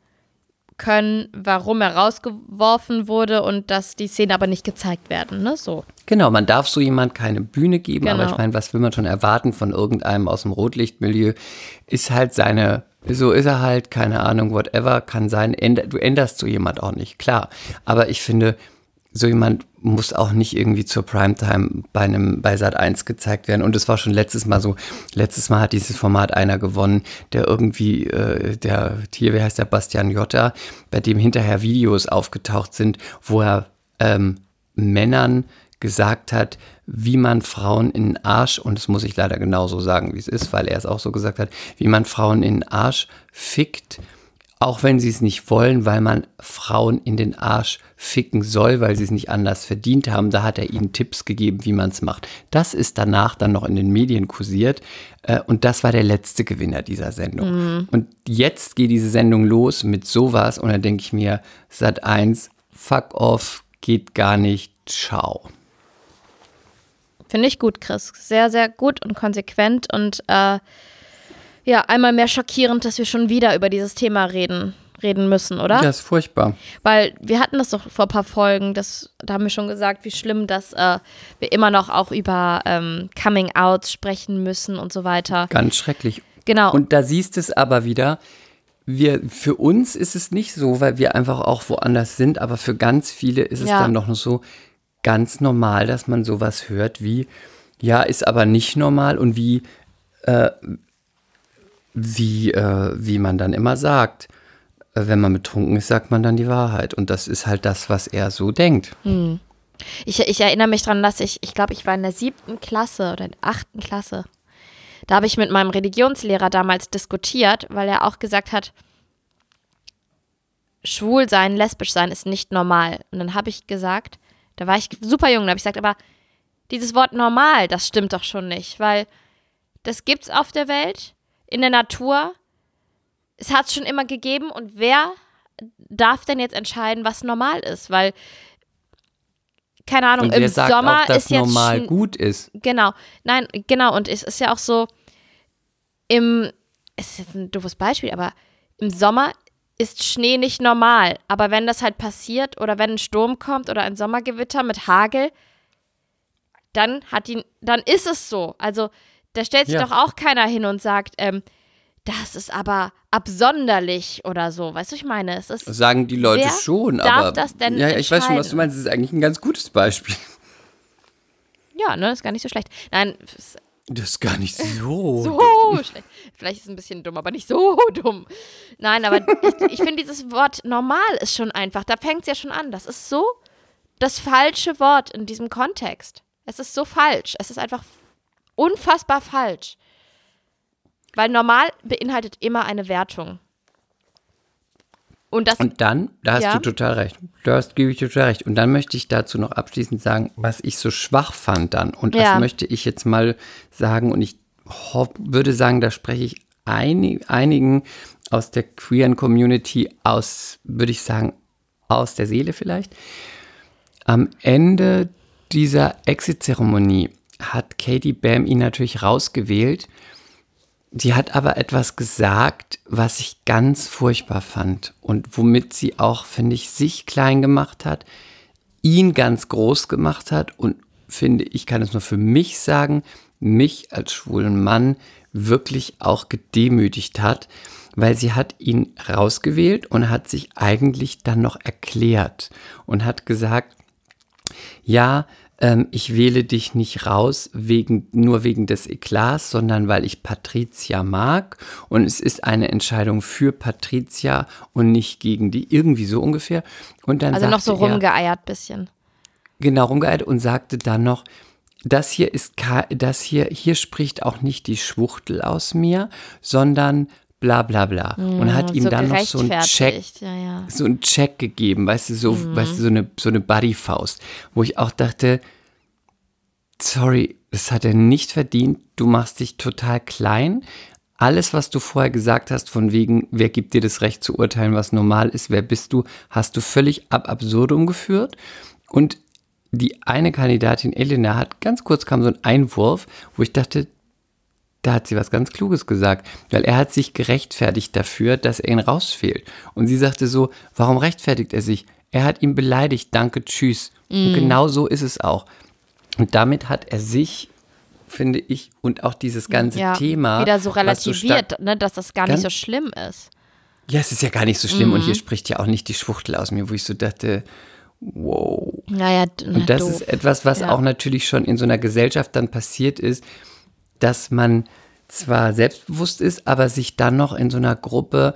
können, warum er rausgeworfen wurde und dass die Szenen aber nicht gezeigt werden, ne? So. Genau, man darf so jemand keine Bühne geben, aber Genau. ich meine, was will man schon erwarten von irgendeinem aus dem Rotlichtmilieu? Ist halt seine, so ist er halt, keine Ahnung, whatever, kann sein. Du änderst so jemand auch nicht, klar. Aber ich finde, so jemand muss auch nicht irgendwie zur Primetime bei einem bei Sat 1 gezeigt werden. Und es war schon letztes Mal so, letztes Mal hat dieses Format einer gewonnen, der irgendwie, äh, der hier, wie heißt der, Bastian Jotta, bei dem hinterher Videos aufgetaucht sind, wo er ähm, Männern gesagt hat, wie man Frauen in den Arsch, und das muss ich leider genauso sagen, wie es ist, weil er es auch so gesagt hat, wie man Frauen in den Arsch fickt, auch wenn sie es nicht wollen, weil man Frauen in den Arsch ficken soll, weil sie es nicht anders verdient haben. Da hat er ihnen Tipps gegeben, wie man es macht. Das ist danach dann noch in den Medien kursiert. Äh, Und das war der letzte Gewinner dieser Sendung. Und jetzt geht diese Sendung los mit sowas. Und dann denke ich mir, Sat 1, fuck off, geht gar nicht, ciao. Finde ich gut, Chris. Sehr, sehr gut und konsequent und äh, ja, einmal mehr schockierend, dass wir schon wieder über dieses Thema reden. reden müssen, oder? Ja, ist furchtbar. Weil wir hatten das doch vor ein paar Folgen, das, da haben wir schon gesagt, wie schlimm, dass äh, wir immer noch auch über ähm, Coming-Outs sprechen müssen und so weiter. Ganz schrecklich. Genau. Und da siehst es aber wieder, wir, für uns ist es nicht so, weil wir einfach auch woanders sind, aber für ganz viele ist es Ja. dann doch noch so ganz normal, dass man sowas hört wie, ja, ist aber nicht normal und wie, äh, wie, äh, wie man dann immer sagt. äh, Wenn man betrunken ist, sagt man dann die Wahrheit. Und das ist halt das, was er so denkt. Ich, ich erinnere mich dran, dass ich, ich glaube, ich war in der siebten Klasse oder in der achten Klasse. Da habe ich mit meinem Religionslehrer damals diskutiert, weil er auch gesagt hat, schwul sein, lesbisch sein ist nicht normal. Und dann habe ich gesagt, da war ich super jung, da habe ich gesagt, aber dieses Wort normal, das stimmt doch schon nicht, weil das gibt's auf der Welt, in der Natur. Es hat es schon immer gegeben und wer darf denn jetzt entscheiden, was normal ist? Weil keine Ahnung, Und im sagt Sommer auch, dass ist jetzt normal gut ist. Genau, nein, genau. Und es ist ja auch so, im, es ist jetzt ein doofes Beispiel, aber im Sommer ist Schnee nicht normal. Aber wenn das halt passiert oder wenn ein Sturm kommt oder ein Sommergewitter mit Hagel, dann hat ihn, dann ist es so. Also da stellt sich Ja. doch auch keiner hin und sagt, ähm, das ist aber absonderlich oder so. Weißt du, ich meine, es ist sagen die Leute schon, darf aber. das denn ja, ich weiß schon, was du meinst. Das ist eigentlich ein ganz gutes Beispiel. ja, ne, ist gar nicht so schlecht. Nein, es Das ist gar nicht so. so schlecht. Vielleicht ist es ein bisschen dumm, aber nicht so dumm. Nein, aber ich, ich finde dieses Wort normal ist schon einfach. Da fängt es ja schon an. Das ist so das falsche Wort in diesem Kontext. Es ist so falsch. Es ist einfach unfassbar falsch. Weil normal beinhaltet immer eine Wertung. Und das, Und dann, da hast Ja. du total recht. Da hast, gebe ich dir total recht. Und dann möchte ich dazu noch abschließend sagen, was ich so schwach fand dann. Und das Ja. möchte ich jetzt mal sagen. Und ich hoff, würde sagen, da spreche ich einig, einigen aus der queeren Community aus, würde ich sagen, aus der Seele vielleicht. Am Ende dieser Exit-Zeremonie hat Katie Bam ihn natürlich rausgewählt. Sie hat aber etwas gesagt, was ich ganz furchtbar fand und womit sie auch, finde ich, sich klein gemacht hat, ihn ganz groß gemacht hat und finde, ich kann es nur für mich sagen, mich als schwulen Mann wirklich auch gedemütigt hat, weil sie hat ihn rausgewählt und hat sich eigentlich dann noch erklärt und hat gesagt, ja, ähm, ich wähle dich nicht raus wegen, nur wegen des Eklats, sondern weil ich Patricia mag und es ist eine Entscheidung für Patricia und nicht gegen die, irgendwie so ungefähr. Und dann also noch so sagte er- rumgeeiert bisschen. genau rumgeeilt und sagte dann noch, das hier ist, das hier, hier spricht auch nicht die Schwuchtel aus mir, sondern bla bla bla. und hat ihm so dann noch so einen Check, Ja, ja. so einen Check gegeben, weißt du, so, Mhm. weißt du, so eine, so eine Buddy-Faust, wo ich auch dachte, sorry, das hat er nicht verdient, du machst dich total klein. Alles, was du vorher gesagt hast, von wegen, wer gibt dir das Recht zu urteilen, was normal ist, wer bist du, hast du völlig ab absurdum geführt. Und die eine Kandidatin, Elena, hat ganz kurz kam so ein Einwurf, wo ich dachte, da hat sie was ganz Kluges gesagt, weil er hat sich gerechtfertigt dafür, dass er ihn rausfehlt. Und sie sagte so, warum rechtfertigt er sich? Er hat ihn beleidigt, danke, tschüss. Und genau so ist es auch. Und damit hat er sich, finde ich, und auch dieses ganze ja, Thema wieder so was so relativiert, ne, dass das gar nicht so schlimm ist. ja, es ist ja gar nicht so schlimm Mhm. und hier spricht ja auch nicht die Schwuchtel aus mir, wo ich so dachte, wow. Naja, na, Und das doof. ist etwas, was Ja. auch natürlich schon in so einer Gesellschaft dann passiert ist, dass man zwar selbstbewusst ist, aber sich dann noch in so einer Gruppe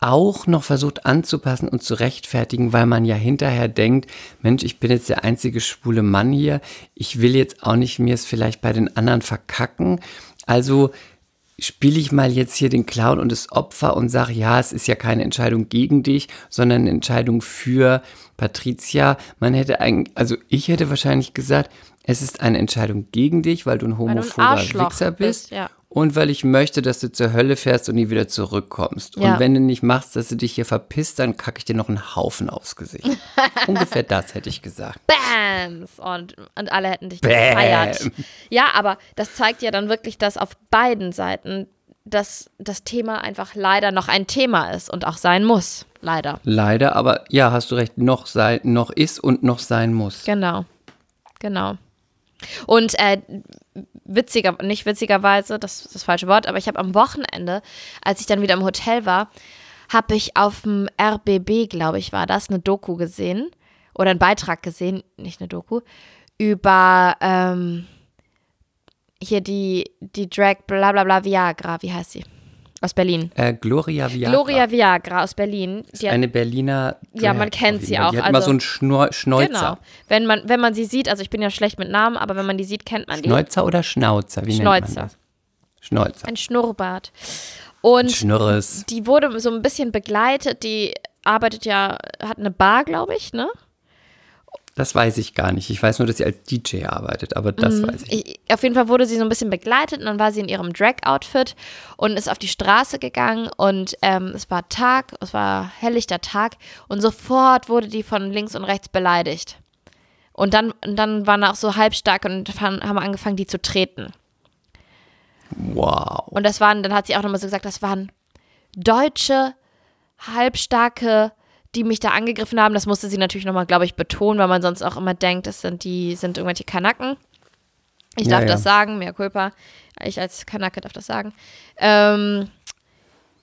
auch noch versucht anzupassen und zu rechtfertigen, weil man ja hinterher denkt, Mensch, ich bin jetzt der einzige schwule Mann hier, ich will jetzt auch nicht mir es vielleicht bei den anderen verkacken, also spiele ich mal jetzt hier den Clown und das Opfer und sage, ja, es ist ja keine Entscheidung gegen dich, sondern eine Entscheidung für Patricia. Man hätte eigentlich, also ich hätte wahrscheinlich gesagt, es ist eine Entscheidung gegen dich, weil du ein du ein homophober Wichser bist. bist, ja. Und weil ich möchte, dass du zur Hölle fährst und nie wieder zurückkommst. Ja. Und wenn du nicht machst, dass du dich hier verpisst, dann kacke ich dir noch einen Haufen aufs Gesicht. Ungefähr das hätte ich gesagt. Bams! Und, und alle hätten dich Bam. gefeiert. Ja, aber das zeigt ja dann wirklich, dass auf beiden Seiten dass das Thema einfach leider noch ein Thema ist und auch sein muss. Leider. Leider, aber ja, hast du recht, noch, sei, noch ist und noch sein muss. Genau. Genau. Und äh, witziger, nicht witzigerweise, das ist das falsche Wort, aber ich habe am Wochenende, als ich dann wieder im Hotel war, habe ich auf dem RBB, glaube ich, war das, eine Doku gesehen oder einen Beitrag gesehen, nicht eine Doku, über ähm, hier die, die Drag bla bla bla Viagra, wie heißt sie? Aus Berlin. Äh, Gloria Viagra. Gloria Viagra aus Berlin. Die hat, eine Berliner. Ja, man kennt sie auch. Die hat also, immer so einen Schnur Schnäuzer. Genau. Wenn man, wenn man sie sieht, also ich bin ja schlecht mit Namen, aber wenn man die sieht, kennt man die. Schnäuzer oder Schnauzer? Wie Schnäuzer. nennt man das? Schnäuzer. Ein Schnurrbart. Und Schnurres. die wurde so ein bisschen begleitet. Die arbeitet ja, hat eine Bar, glaube ich, ne? Das weiß ich gar nicht. Ich weiß nur, dass sie als DJ arbeitet, aber das mhm. weiß ich. ich. Auf jeden Fall wurde sie so ein bisschen begleitet und dann war sie in ihrem Drag-Outfit und ist auf die Straße gegangen und ähm, es war Tag, es war helllichter Tag und sofort wurde die von links und rechts beleidigt. Und dann, und dann waren auch so halbstark und haben angefangen, die zu treten. Wow. Und das waren, dann hat sie auch nochmal so gesagt, das waren deutsche, halbstarke die mich da angegriffen haben. Das musste sie natürlich nochmal, glaube ich, betonen, weil man sonst auch immer denkt, das sind die, sind irgendwelche Kanaken. Ich darf ja, ja. das sagen, mehr Culpa. Ich als Kanake darf das sagen. Ähm,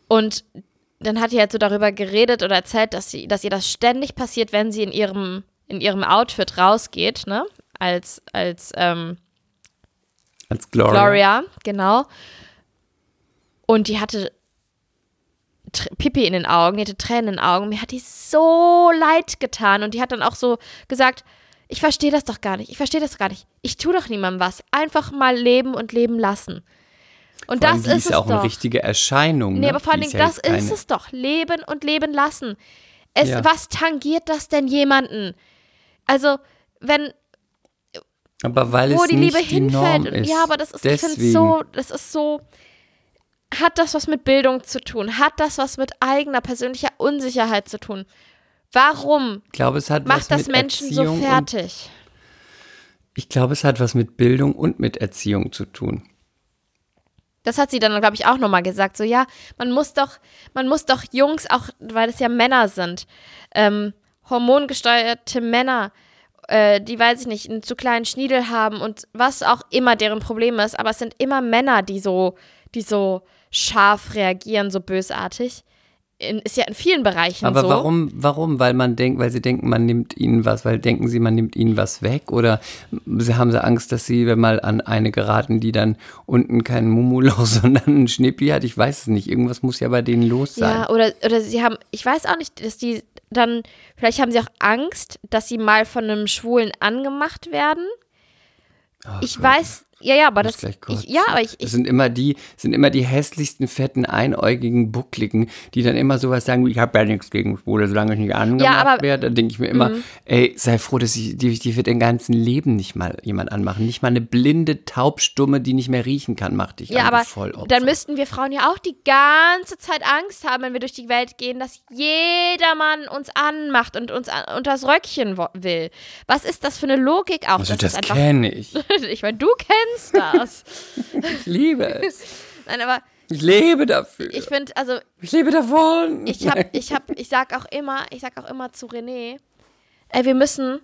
und dann hat die halt so darüber geredet oder erzählt, dass sie, dass ihr das ständig passiert, wenn sie in ihrem, in ihrem Outfit rausgeht, ne? Als, als, ähm, als Gloria. Gloria, genau. Und die hatte Pipi in den Augen, die hatte Tränen in den Augen. Mir hat die so leid getan. Und die hat dann auch so gesagt, ich verstehe das doch gar nicht. Ich verstehe das gar nicht. Ich tue doch niemandem was. Einfach mal leben und leben lassen. Und vor das ist, ist ja auch doch. eine richtige Erscheinung. Nee, ne? aber vor allem, das ist es doch. Leben und leben lassen. Es, ja. Was tangiert das denn jemanden? Also, wenn. Aber weil wo es die nicht Liebe die hinfällt. Norm ist. Ja, aber das ist, Deswegen. ich finde so, das ist so hat das was mit Bildung zu tun? Hat das was mit eigener persönlicher Unsicherheit zu tun? Warum ich glaube, es hat macht was das mit Menschen Erziehung so fertig? Ich glaube, es hat was mit Bildung und mit Erziehung zu tun. Das hat sie dann, glaube ich, auch nochmal gesagt. So, ja, man muss doch, man muss doch Jungs, auch weil es ja Männer sind, ähm, hormongesteuerte Männer, äh, die, weiß ich nicht, einen zu kleinen Schniedel haben und was auch immer deren Problem ist, aber es sind immer Männer, die so, die so scharf reagieren, so bösartig. In, ist ja in vielen Bereichen Aber so. warum, warum? Weil man denkt, weil sie denken, man nimmt ihnen was, weil denken sie, man nimmt ihnen was weg? Oder sie haben sie Angst, dass sie mal an eine geraten, die dann unten keinen Mumuloch, sondern einen Schnippi hat? Ich weiß es nicht. Irgendwas muss ja bei denen los sein. Ja, oder, oder sie haben, ich weiß auch nicht, dass die dann, vielleicht haben sie auch Angst, dass sie mal von einem Schwulen angemacht werden. Oh ich Gott. weiß ja, ja, aber das, ich, ja, aber ich, ich das sind immer die, sind immer die hässlichsten, fetten, einäugigen, buckligen, die dann immer sowas sagen, wie, ich habe ja nichts gegen Schwule, solange ich nicht angemacht ja, aber, werde. Dann denke ich mir immer, mhm. ey, sei froh, dass ich, die, die wird dein ganzen Leben nicht mal jemand anmachen. Nicht mal eine blinde, taubstumme, die nicht mehr riechen kann, macht dich ja, aber voll Opfer. Dann müssten wir Frauen ja auch die ganze Zeit Angst haben, wenn wir durch die Welt gehen, dass jedermann uns anmacht und uns an, unter das Röckchen will. Was ist das für eine Logik auch? Also das, das kenne ich. ich meine, du kennst das. ich liebe es. Nein, aber. Ich lebe dafür. Ich finde, also. Ich lebe davon. Ich hab, ich hab, ich sag auch immer, ich sag auch immer zu René, ey, wir müssen,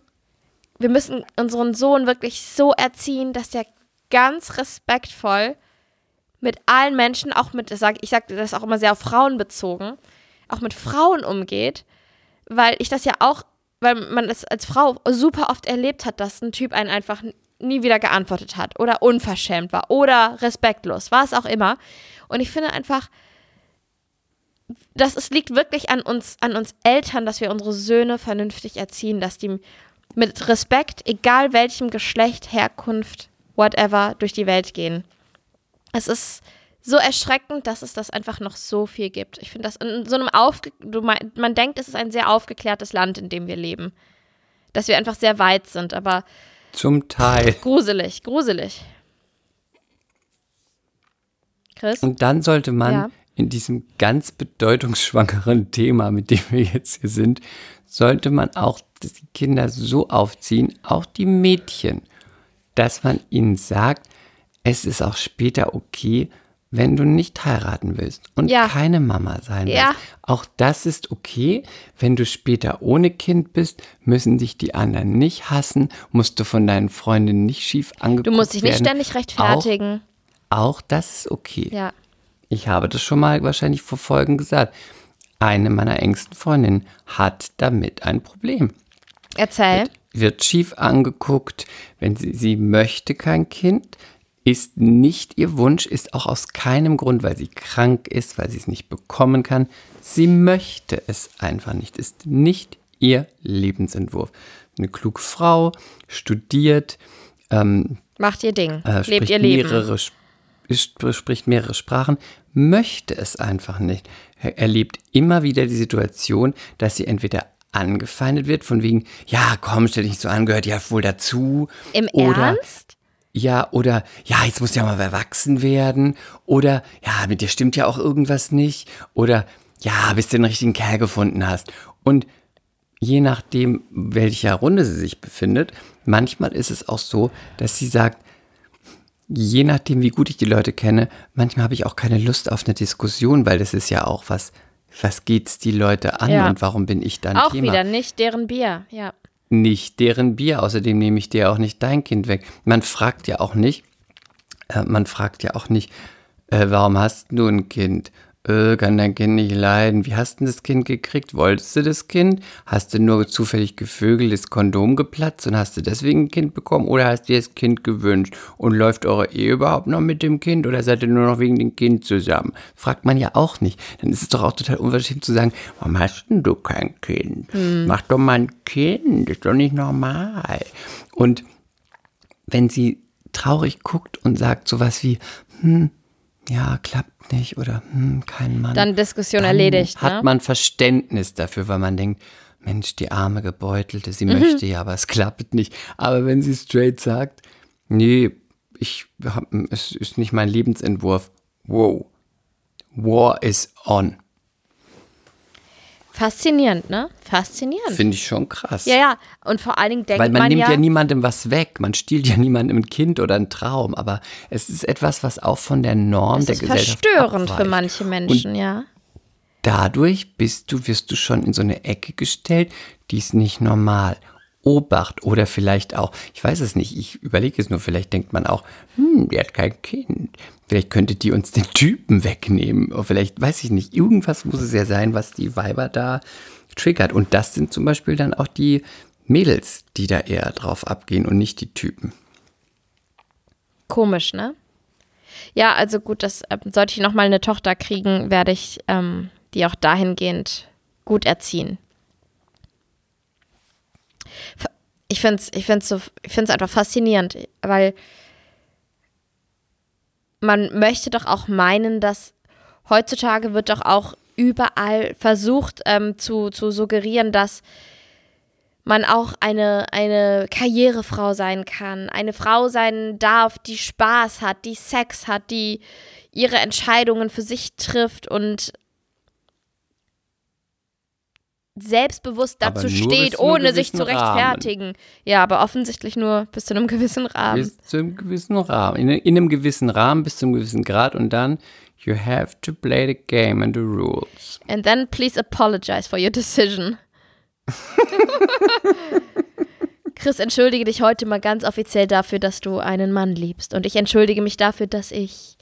wir müssen unseren Sohn wirklich so erziehen, dass der ganz respektvoll mit allen Menschen, auch mit, ich sage sag das auch immer sehr auf Frauen bezogen, auch mit Frauen umgeht, weil ich das ja auch, weil man es als Frau super oft erlebt hat, dass ein Typ einen einfach nie wieder geantwortet hat oder unverschämt war oder respektlos, was auch immer. Und ich finde einfach, dass es liegt wirklich an uns, an uns Eltern, dass wir unsere Söhne vernünftig erziehen, dass die mit Respekt, egal welchem Geschlecht, Herkunft, whatever, durch die Welt gehen. Es ist so erschreckend, dass es das einfach noch so viel gibt. Ich finde das in so einem Aufge man denkt, es ist ein sehr aufgeklärtes Land, in dem wir leben. Dass wir einfach sehr weit sind, aber zum Teil. Gruselig, gruselig. Chris? Und dann sollte man ja. in diesem ganz bedeutungsschwangeren Thema, mit dem wir jetzt hier sind, sollte man auch die Kinder so aufziehen, auch die Mädchen, dass man ihnen sagt, es ist auch später okay, wenn du nicht heiraten willst und Ja. keine Mama sein willst, Ja. auch das ist okay. Wenn du später ohne Kind bist, müssen dich die anderen nicht hassen, musst du von deinen Freundinnen nicht schief angeguckt Du musst dich nicht werden. ständig rechtfertigen. Auch, auch das ist okay. Ja. Ich habe das schon mal wahrscheinlich vor Folgen gesagt. Eine meiner engsten Freundinnen hat damit ein Problem. Erzähl. Wird schief angeguckt, wenn sie, sie möchte kein Kind, ist nicht ihr Wunsch, ist auch aus keinem Grund, weil sie krank ist, weil sie es nicht bekommen kann. Sie möchte es einfach nicht, ist nicht ihr Lebensentwurf. Eine kluge Frau, studiert, ähm, Macht ihr Ding. äh, Lebt ihr Leben. mehrere, spricht mehrere Sprachen, möchte es einfach nicht. Er erlebt immer wieder die Situation, dass sie entweder angefeindet wird, von wegen, ja, komm, stell dich nicht so an, gehört ja wohl dazu. Im oder, Ernst? Ja, oder, ja, jetzt musst du ja mal erwachsen werden. Oder, ja, mit dir stimmt ja auch irgendwas nicht. Oder, ja, bis du den richtigen Kerl gefunden hast. Und je nachdem, welcher Runde sie sich befindet, manchmal ist es auch so, dass sie sagt, je nachdem, wie gut ich die Leute kenne, manchmal habe ich auch keine Lust auf eine Diskussion, weil das ist ja auch was, was geht's die Leute an Ja. und warum bin ich dann Auch Thema? wieder nicht deren Bier. Ja. Nicht deren Bier. Außerdem nehme ich dir auch nicht dein Kind weg. Man fragt ja auch nicht, äh, man fragt ja auch nicht, äh, warum hast du ein Kind? Äh, kann dein Kind nicht leiden? Wie hast du das Kind gekriegt? Wolltest du das Kind? Hast du nur zufällig gevögelt, das Kondom geplatzt und hast du deswegen ein Kind bekommen? Oder hast du dir das Kind gewünscht? Und läuft eure Ehe überhaupt noch mit dem Kind? Oder seid ihr nur noch wegen dem Kind zusammen? Fragt man ja auch nicht. Dann ist es doch auch total unverschämt zu sagen, warum hast denn du kein Kind? Mach doch mal ein Kind, ist doch nicht normal. Und wenn sie traurig guckt und sagt sowas wie, hm, ja, klappt nicht oder hm, kein Mann. Dann Diskussion dann erledigt. Hat ne? man Verständnis dafür, weil man denkt, Mensch, die arme Gebeutelte, Mhm. sie möchte ja, aber es klappt nicht. Aber wenn sie straight sagt, nee, ich hab, es ist nicht mein Lebensentwurf. Wow. War is on. Faszinierend, ne? Faszinierend. Finde ich schon krass. ja, ja. Und vor allen Dingen denkt Weil man, man nimmt ja, ja, niemandem was weg. Man stiehlt ja niemandem ein Kind oder einen Traum. Aber es ist etwas, was auch von der Norm das der ist Gesellschaft verstörend für abweicht. manche Menschen, ja. Dadurch bist du, wirst du schon in so eine Ecke gestellt, die ist nicht normal. Obacht oder vielleicht auch, ich weiß es nicht, ich überlege es nur, vielleicht denkt man auch, hm, die hat kein Kind. Vielleicht könnte die uns den Typen wegnehmen. Oder vielleicht, weiß ich nicht, irgendwas muss es ja sein, was die Weiber da triggert. Und das sind zum Beispiel dann auch die Mädels, die da eher drauf abgehen und nicht die Typen. Komisch, ne? Ja, also gut, das ähm, sollte ich nochmal eine Tochter kriegen, werde ich ähm, die auch dahingehend gut erziehen. Ich finde es ich find's so, find's einfach faszinierend, weil man möchte doch auch meinen, dass heutzutage wird doch auch überall versucht ähm, zu, zu suggerieren, dass man auch eine, eine Karrierefrau sein kann, eine Frau sein darf, die Spaß hat, die Sex hat, die ihre Entscheidungen für sich trifft und selbstbewusst dazu steht, ohne sich zu rechtfertigen. Ja, aber offensichtlich nur bis zu einem gewissen Rahmen. Bis zu einem gewissen Rahmen. In, in einem gewissen Rahmen, bis zu einem gewissen Grad und dann, you have to play the game and the rules. And then please apologize for your decision. Chris, entschuldige dich heute mal ganz offiziell dafür, dass du einen Mann liebst. Und ich entschuldige mich dafür, dass ich,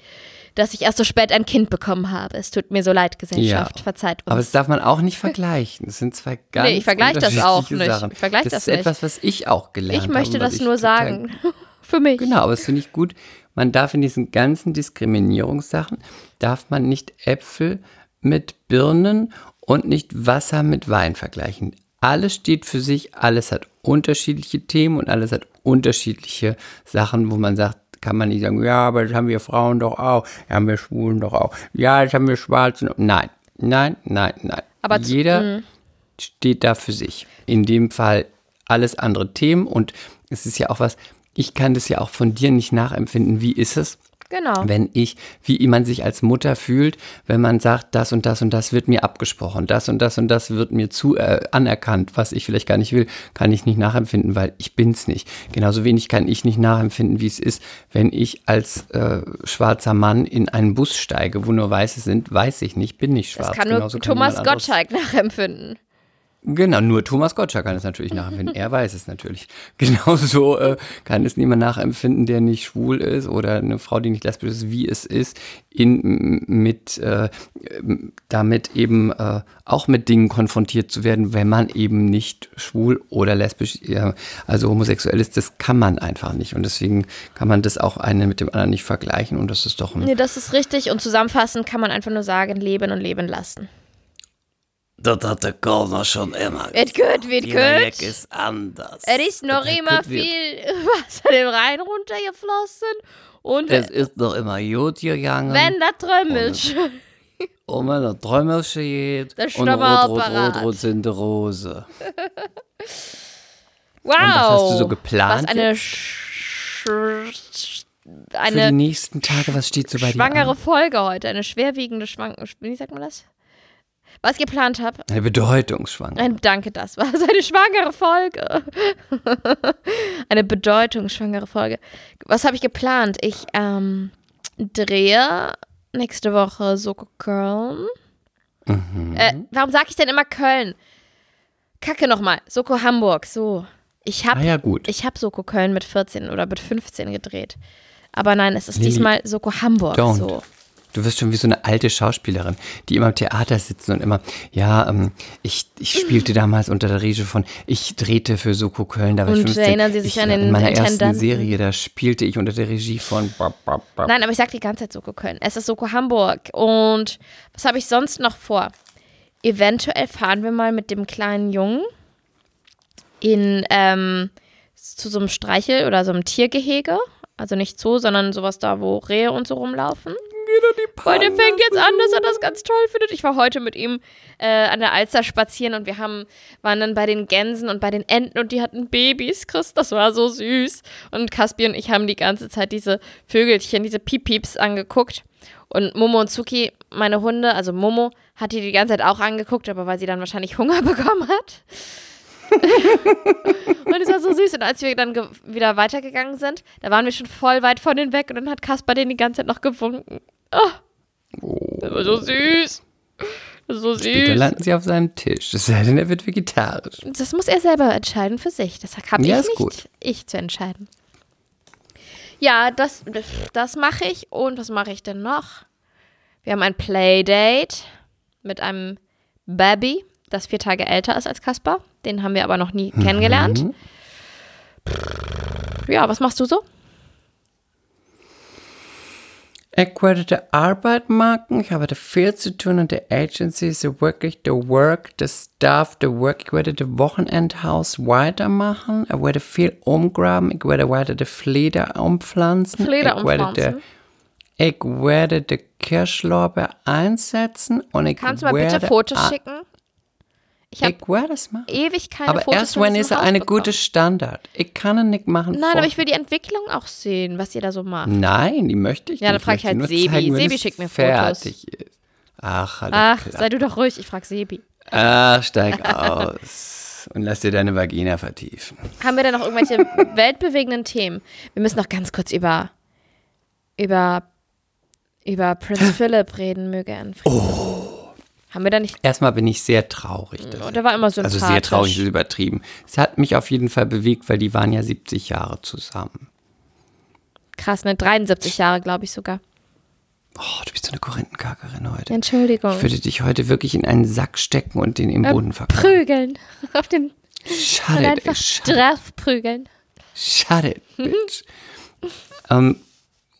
dass ich erst so spät ein Kind bekommen habe. Es tut mir so leid, Gesellschaft. Ja. Verzeiht uns. Aber das darf man auch nicht vergleichen. Das sind zwei ganz Nee, ich vergleiche das auch nicht. Sachen. Ich vergleiche das das ist nicht. etwas, was ich auch gelernt ich habe. möchte und was das ich nur sagen. Für mich. Genau, aber es finde ich gut. Man darf in diesen ganzen Diskriminierungssachen, darf man nicht Äpfel mit Birnen und nicht Wasser mit Wein vergleichen. Alles steht für sich, alles hat unterschiedliche Themen und alles hat unterschiedliche Sachen, wo man sagt, kann man nicht sagen, ja, aber das haben wir Frauen doch auch, das haben wir Schwulen doch auch, ja, das haben wir Schwarzen. Nein, nein, nein, nein. Aber Jeder steht da für sich. In dem Fall alles andere Themen und es ist ja auch was, ich kann das ja auch von dir nicht nachempfinden. Wie ist es, Genau. Wenn ich, wie man sich als Mutter fühlt, wenn man sagt, das und das und das wird mir abgesprochen, das und das und das wird mir zu äh, anerkannt, was ich vielleicht gar nicht will, kann ich nicht nachempfinden, weil ich bin's nicht. Genauso wenig kann ich nicht nachempfinden, wie es ist, wenn ich als äh, schwarzer Mann in einen Bus steige, wo nur Weiße sind, weiß ich nicht, bin nicht schwarz. Das kann nur Genauso Thomas anderes- Gottschalk nachempfinden. Genau, nur Thomas Gottschalk kann es natürlich nachempfinden. Er weiß es natürlich. Genauso äh, kann es niemand nachempfinden, der nicht schwul ist oder eine Frau, die nicht lesbisch ist, wie es ist, in, mit, äh, damit eben äh, auch mit Dingen konfrontiert zu werden, wenn man eben nicht schwul oder lesbisch, äh, also homosexuell ist. Das kann man einfach nicht. Und deswegen kann man das auch eine mit dem anderen nicht vergleichen. Und das ist doch ein Nee, das ist richtig. Und zusammenfassend kann man einfach nur sagen, leben und leben lassen. Dat had de Corner schon immer. Gut, wird Jeder Weg gut. ist anders. Es ist noch Das hat immer viel Wasser den Rhein runtergeflossen. Und Es ist noch immer gut gegangen. wenn das Trömmelsch. Und wenn der Träumelchen geht. Das und rot, rot, Apparat. rot, rot sind die Rose. Wow. Und was hast du so geplant Was eine, sch für die eine nächsten Tage. Was steht so bei dir schwangere an? Folge heute. Eine schwerwiegende Schwangere. Wie sagt man das? Was ich geplant habe. Eine Bedeutungsschwanger. Ein, danke, das war eine schwangere Folge. eine bedeutungsschwangere Folge. Was habe ich geplant? Ich ähm, drehe nächste Woche Soko Köln. Mhm. Äh, warum sage ich denn immer Köln? Kacke nochmal. Soko Hamburg. So. Ich habe Ah ja, gut. ich hab Soko Köln mit 14 oder mit 15 gedreht. Aber nein, es ist Lilly, diesmal Soko Hamburg. Don't. So. Du wirst schon wie so eine alte Schauspielerin, die immer im Theater sitzen und immer, ja, ähm, ich, ich spielte damals unter der Regie von, ich drehte für Soko Köln, da war ich Und 15. erinnern Sie sich ich, an den In meiner ersten? Serie, da spielte ich unter der Regie von. Nein, aber ich sag die ganze Zeit Soko Köln. Es ist Soko Hamburg. Und was habe ich sonst noch vor? Eventuell fahren wir mal mit dem kleinen Jungen in ähm, zu so einem Streichel oder so einem Tiergehege. Also nicht Zoo, sondern sowas da, wo Rehe und so rumlaufen. Weil der fängt jetzt an, dass er das ganz toll findet. Ich war heute mit ihm äh, an der Alster spazieren und wir haben, waren dann bei den Gänsen und bei den Enten und die hatten Babys, Chris, das war so süß. Und Caspi und ich haben die ganze Zeit diese Vögelchen, diese Piepieps angeguckt. Und Momo und Zuki, meine Hunde, also Momo, hat die die ganze Zeit auch angeguckt, aber weil sie dann wahrscheinlich Hunger bekommen hat. und es war so süß. Und als wir dann wieder weitergegangen sind, da waren wir schon voll weit von denen weg und dann hat Kaspar den die ganze Zeit noch gewunken. Oh, das war so süß. Das ist so Später süß. landen sie auf seinem Tisch. Es sei denn, er wird vegetarisch. Das muss er selber entscheiden für sich. Das habe Ja, ich nicht, gut. ich zu entscheiden. Ja, das, das mache ich. Und was mache ich denn noch? Wir haben ein Playdate mit einem Baby, das vier Tage älter ist als Kaspar. Den haben wir aber noch nie kennengelernt. Mhm. Ja, was machst du so? Ich werde die Arbeit machen, ich habe da viel zu tun und die Agency ist wirklich the work, the stuff, the work. Ich werde das Wochenendhaus weitermachen, ich werde viel umgraben, ich werde weiter die Fleder umpflanzen. Fleder ich werde umpflanzen. Die, ich werde die Kirschlorbeer einsetzen und ich Kannst du mal werde bitte Fotos schicken? Ich habe Ich werde es machen. ewig keine Aber Fotos erst wenn es Haus eine bekommen. gute Standard. Ich kann es nicht machen. Nein, vor- aber ich will die Entwicklung auch sehen, was ihr da so macht. Nein, die möchte ich Ja, dann nicht. frag ich möchte halt nur Sebi. Zeigen, Sebi schickt mir Fotos. fertig Ist. Ach, halt Ach, klar. sei du doch ruhig, ich frag Sebi. Ach, steig aus und lass dir deine Vagina vertiefen. Haben wir da noch irgendwelche weltbewegenden Themen? Wir müssen noch ganz kurz über über über Prince Philip reden, möge er. Oh. Haben wir da nicht? Erstmal bin ich sehr traurig. dass- Oh, der war immer sympathisch. also sehr traurig ist übertrieben. Es hat mich auf jeden Fall bewegt, weil die waren ja 70 Jahre zusammen. Krass, ne? 73 Jahre, glaube ich sogar. Oh, du bist so eine Korinthenkackerin heute. Entschuldigung. Ich würde dich heute wirklich in einen Sack stecken und den im Äh, Boden vergraben. prügeln. Auf den Shut und it, einfach straff prügeln. shut it, bitch. ähm,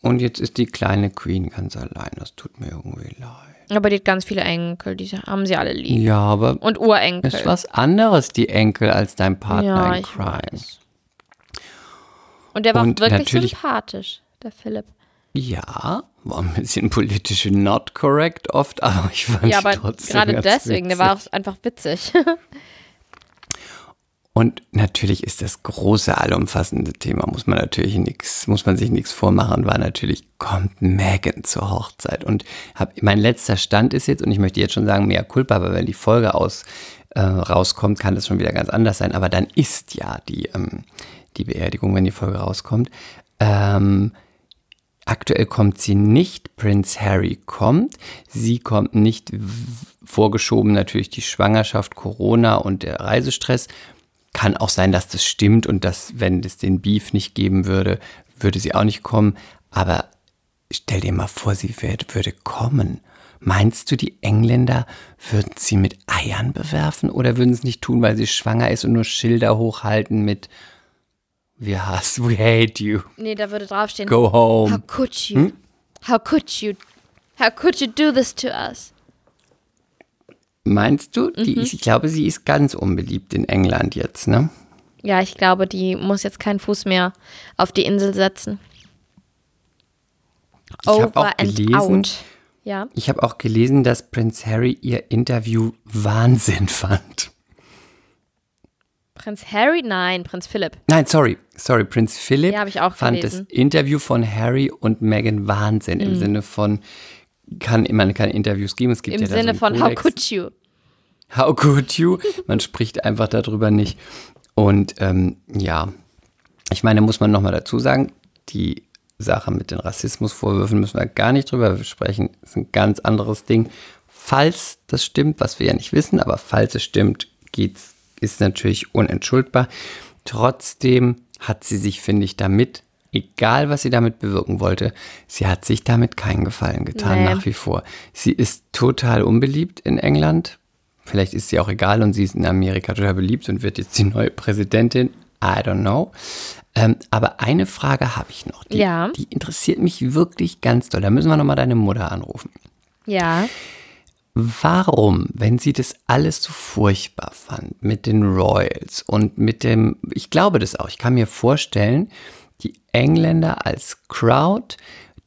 und jetzt ist die kleine Queen ganz allein. Das tut mir irgendwie leid. Aber die hat ganz viele Enkel, die haben sie alle lieb. Ja, aber Und Urenkel. ist was anderes, die Enkel, als dein Partner ja, in Crime. weiß. Und der war Und wirklich sympathisch, der Philipp. Ja, war ein bisschen politisch not correct oft, aber ich fand Ja, aber trotzdem gerade deswegen, der war witzig. auch einfach witzig. Und natürlich ist das große, allumfassende Thema, muss man natürlich nichts, muss man sich nichts vormachen, war natürlich, kommt Megan zur Hochzeit. Und hab, mein letzter Stand ist jetzt, und ich möchte jetzt schon sagen, mehr Culpa, aber wenn die Folge aus, äh, rauskommt, kann das schon wieder ganz anders sein. Aber dann ist ja die, ähm, die Beerdigung, wenn die Folge rauskommt. Ähm, Aktuell kommt sie nicht, Prince Harry kommt. Sie kommt nicht, vorgeschoben natürlich die Schwangerschaft, Corona und der Reisestress. Kann auch sein, dass das stimmt und dass, wenn es den Beef nicht geben würde, würde sie auch nicht kommen. Aber stell dir mal vor, sie wird, würde kommen. Meinst du, die Engländer würden sie mit Eiern bewerfen oder würden es nicht tun, weil sie schwanger ist und nur Schilder hochhalten mit Wir hassen, we hate you, Nee, da würde draufstehen. go home? How could you? How could you? How could you do this to us? Meinst du? Die, ich glaube, sie ist ganz unbeliebt in England jetzt, ne? Ja, ich glaube, die muss jetzt keinen Fuß mehr auf die Insel setzen. Ich habe auch gelesen. Ja. ich habe auch gelesen, dass Prince Harry ihr Interview Wahnsinn fand. Prinz Harry? Nein, Prinz Philipp. Nein, sorry, sorry, Prinz Philip Ja, ich auch fand gelesen. Mhm. das Interview von Harry und Meghan Wahnsinn im Sinne von kann man kann Interviews geben, es gibt Im ja Sinne so von How could you? How could you? Man spricht einfach darüber nicht. Und ähm, ja, ich meine, muss man nochmal dazu sagen, die Sache mit den Rassismusvorwürfen müssen wir gar nicht drüber sprechen. Das ist ein ganz anderes Ding. Falls das stimmt, was wir ja nicht wissen, aber falls es stimmt, geht's, ist natürlich unentschuldbar. Trotzdem hat sie sich, finde ich, damit, egal was sie damit bewirken wollte, sie hat sich damit keinen Gefallen getan, Nee. nach wie vor. Sie ist total unbeliebt in England. Vielleicht ist sie auch egal und sie ist in Amerika total beliebt und wird jetzt die neue Präsidentin. I don't know. Ähm, aber eine Frage habe ich noch. Die, Ja. die interessiert mich wirklich ganz doll. Da müssen wir nochmal deine Mutter anrufen. Ja. Warum, wenn sie das alles so furchtbar fand mit den Royals und mit dem, ich glaube das auch, ich kann mir vorstellen, Engländer als Crowd,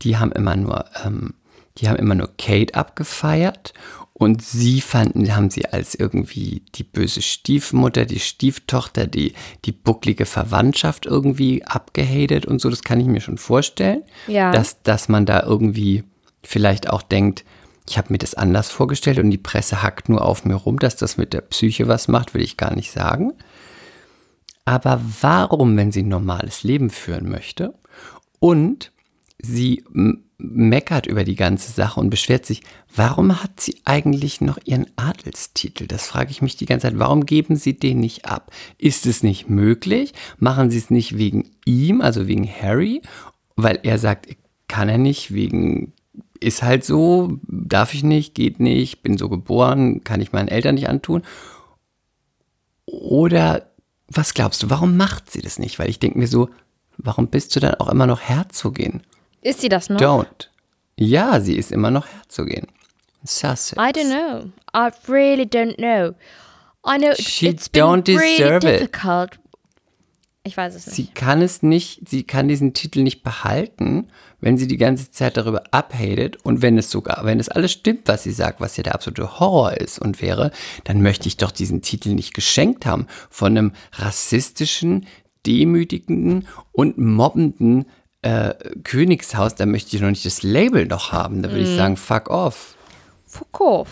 die haben immer nur, ähm, die haben immer nur Kate abgefeiert und sie fanden, haben sie als irgendwie die böse Stiefmutter, die Stieftochter, die, die bucklige Verwandtschaft irgendwie abgehatet und so, das kann ich mir schon vorstellen, Ja. dass, dass man da irgendwie vielleicht auch denkt, ich habe mir das anders vorgestellt und die Presse hackt nur auf mir rum, dass das mit der Psyche was macht, will ich gar nicht sagen. Aber warum, wenn sie ein normales Leben führen möchte und sie meckert über die ganze Sache und beschwert sich, warum hat sie eigentlich noch ihren Adelstitel? Das frage ich mich die ganze Zeit. Warum geben sie den nicht ab? Ist es nicht möglich? Machen sie es nicht wegen ihm, also wegen Harry? Weil er sagt, kann er nicht, wegen ist halt so, darf ich nicht, geht nicht, bin so geboren, kann ich meinen Eltern nicht antun. Oder was glaubst du, warum macht sie das nicht? Weil ich denke mir so, warum bist du dann auch immer noch Herzogin? Ist sie das noch? Don't. Ja, sie ist immer noch Herzogin. Sussex. I don't know. I really don't know. I know it's, She it's been don't really deserve it. difficult. Ich weiß es nicht. Sie kann es nicht, sie kann diesen Titel nicht behalten, wenn sie die ganze Zeit darüber abhatet und wenn es sogar, wenn es alles stimmt, was sie sagt, was ja der absolute Horror ist und wäre, dann möchte ich doch diesen Titel nicht geschenkt haben von einem rassistischen, demütigenden und mobbenden äh, Königshaus. Da möchte ich noch nicht das Label noch haben. Da würde ich sagen, fuck off. Fuck off.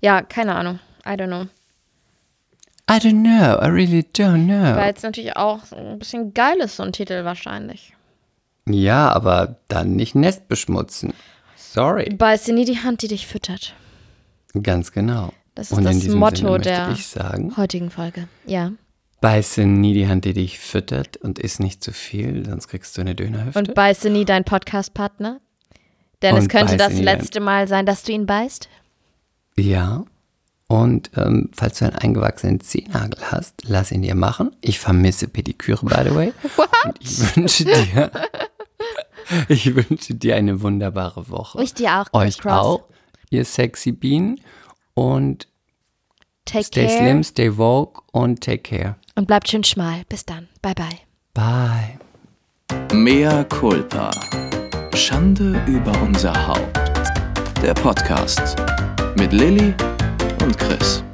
Ja, keine Ahnung. I don't know. I don't know, I really don't know. Weil es natürlich auch ein bisschen geil ist, so ein Titel wahrscheinlich. Ja, aber dann nicht Nest beschmutzen. Sorry. Beiß dir nie die Hand, die dich füttert. Ganz genau. Das ist Und das Motto der ich sagen, heutigen Folge. Ja. beiße nie die Hand, die dich füttert und iss nicht zu viel, sonst kriegst du eine Dönerhüfte. Und beiße nie deinen Podcast-Partner. Denn es Und könnte beiße das letzte Mal sein, dass du ihn beißt. ja. Und ähm, falls du einen eingewachsenen Zehennagel hast, lass ihn dir machen. Ich vermisse Pediküre, by the way. Und ich wünsche dir, ich wünsche dir eine wunderbare Woche. Ich dir auch, Euch Cross. auch, ihr sexy Bienen. Und Take stay care. slim, stay woke und take care. Und bleibt schön schmal. Bis dann. Bye, bye. Bye. Mea culpa. Schande über unser Haupt. Der Podcast mit Lilly und Chris.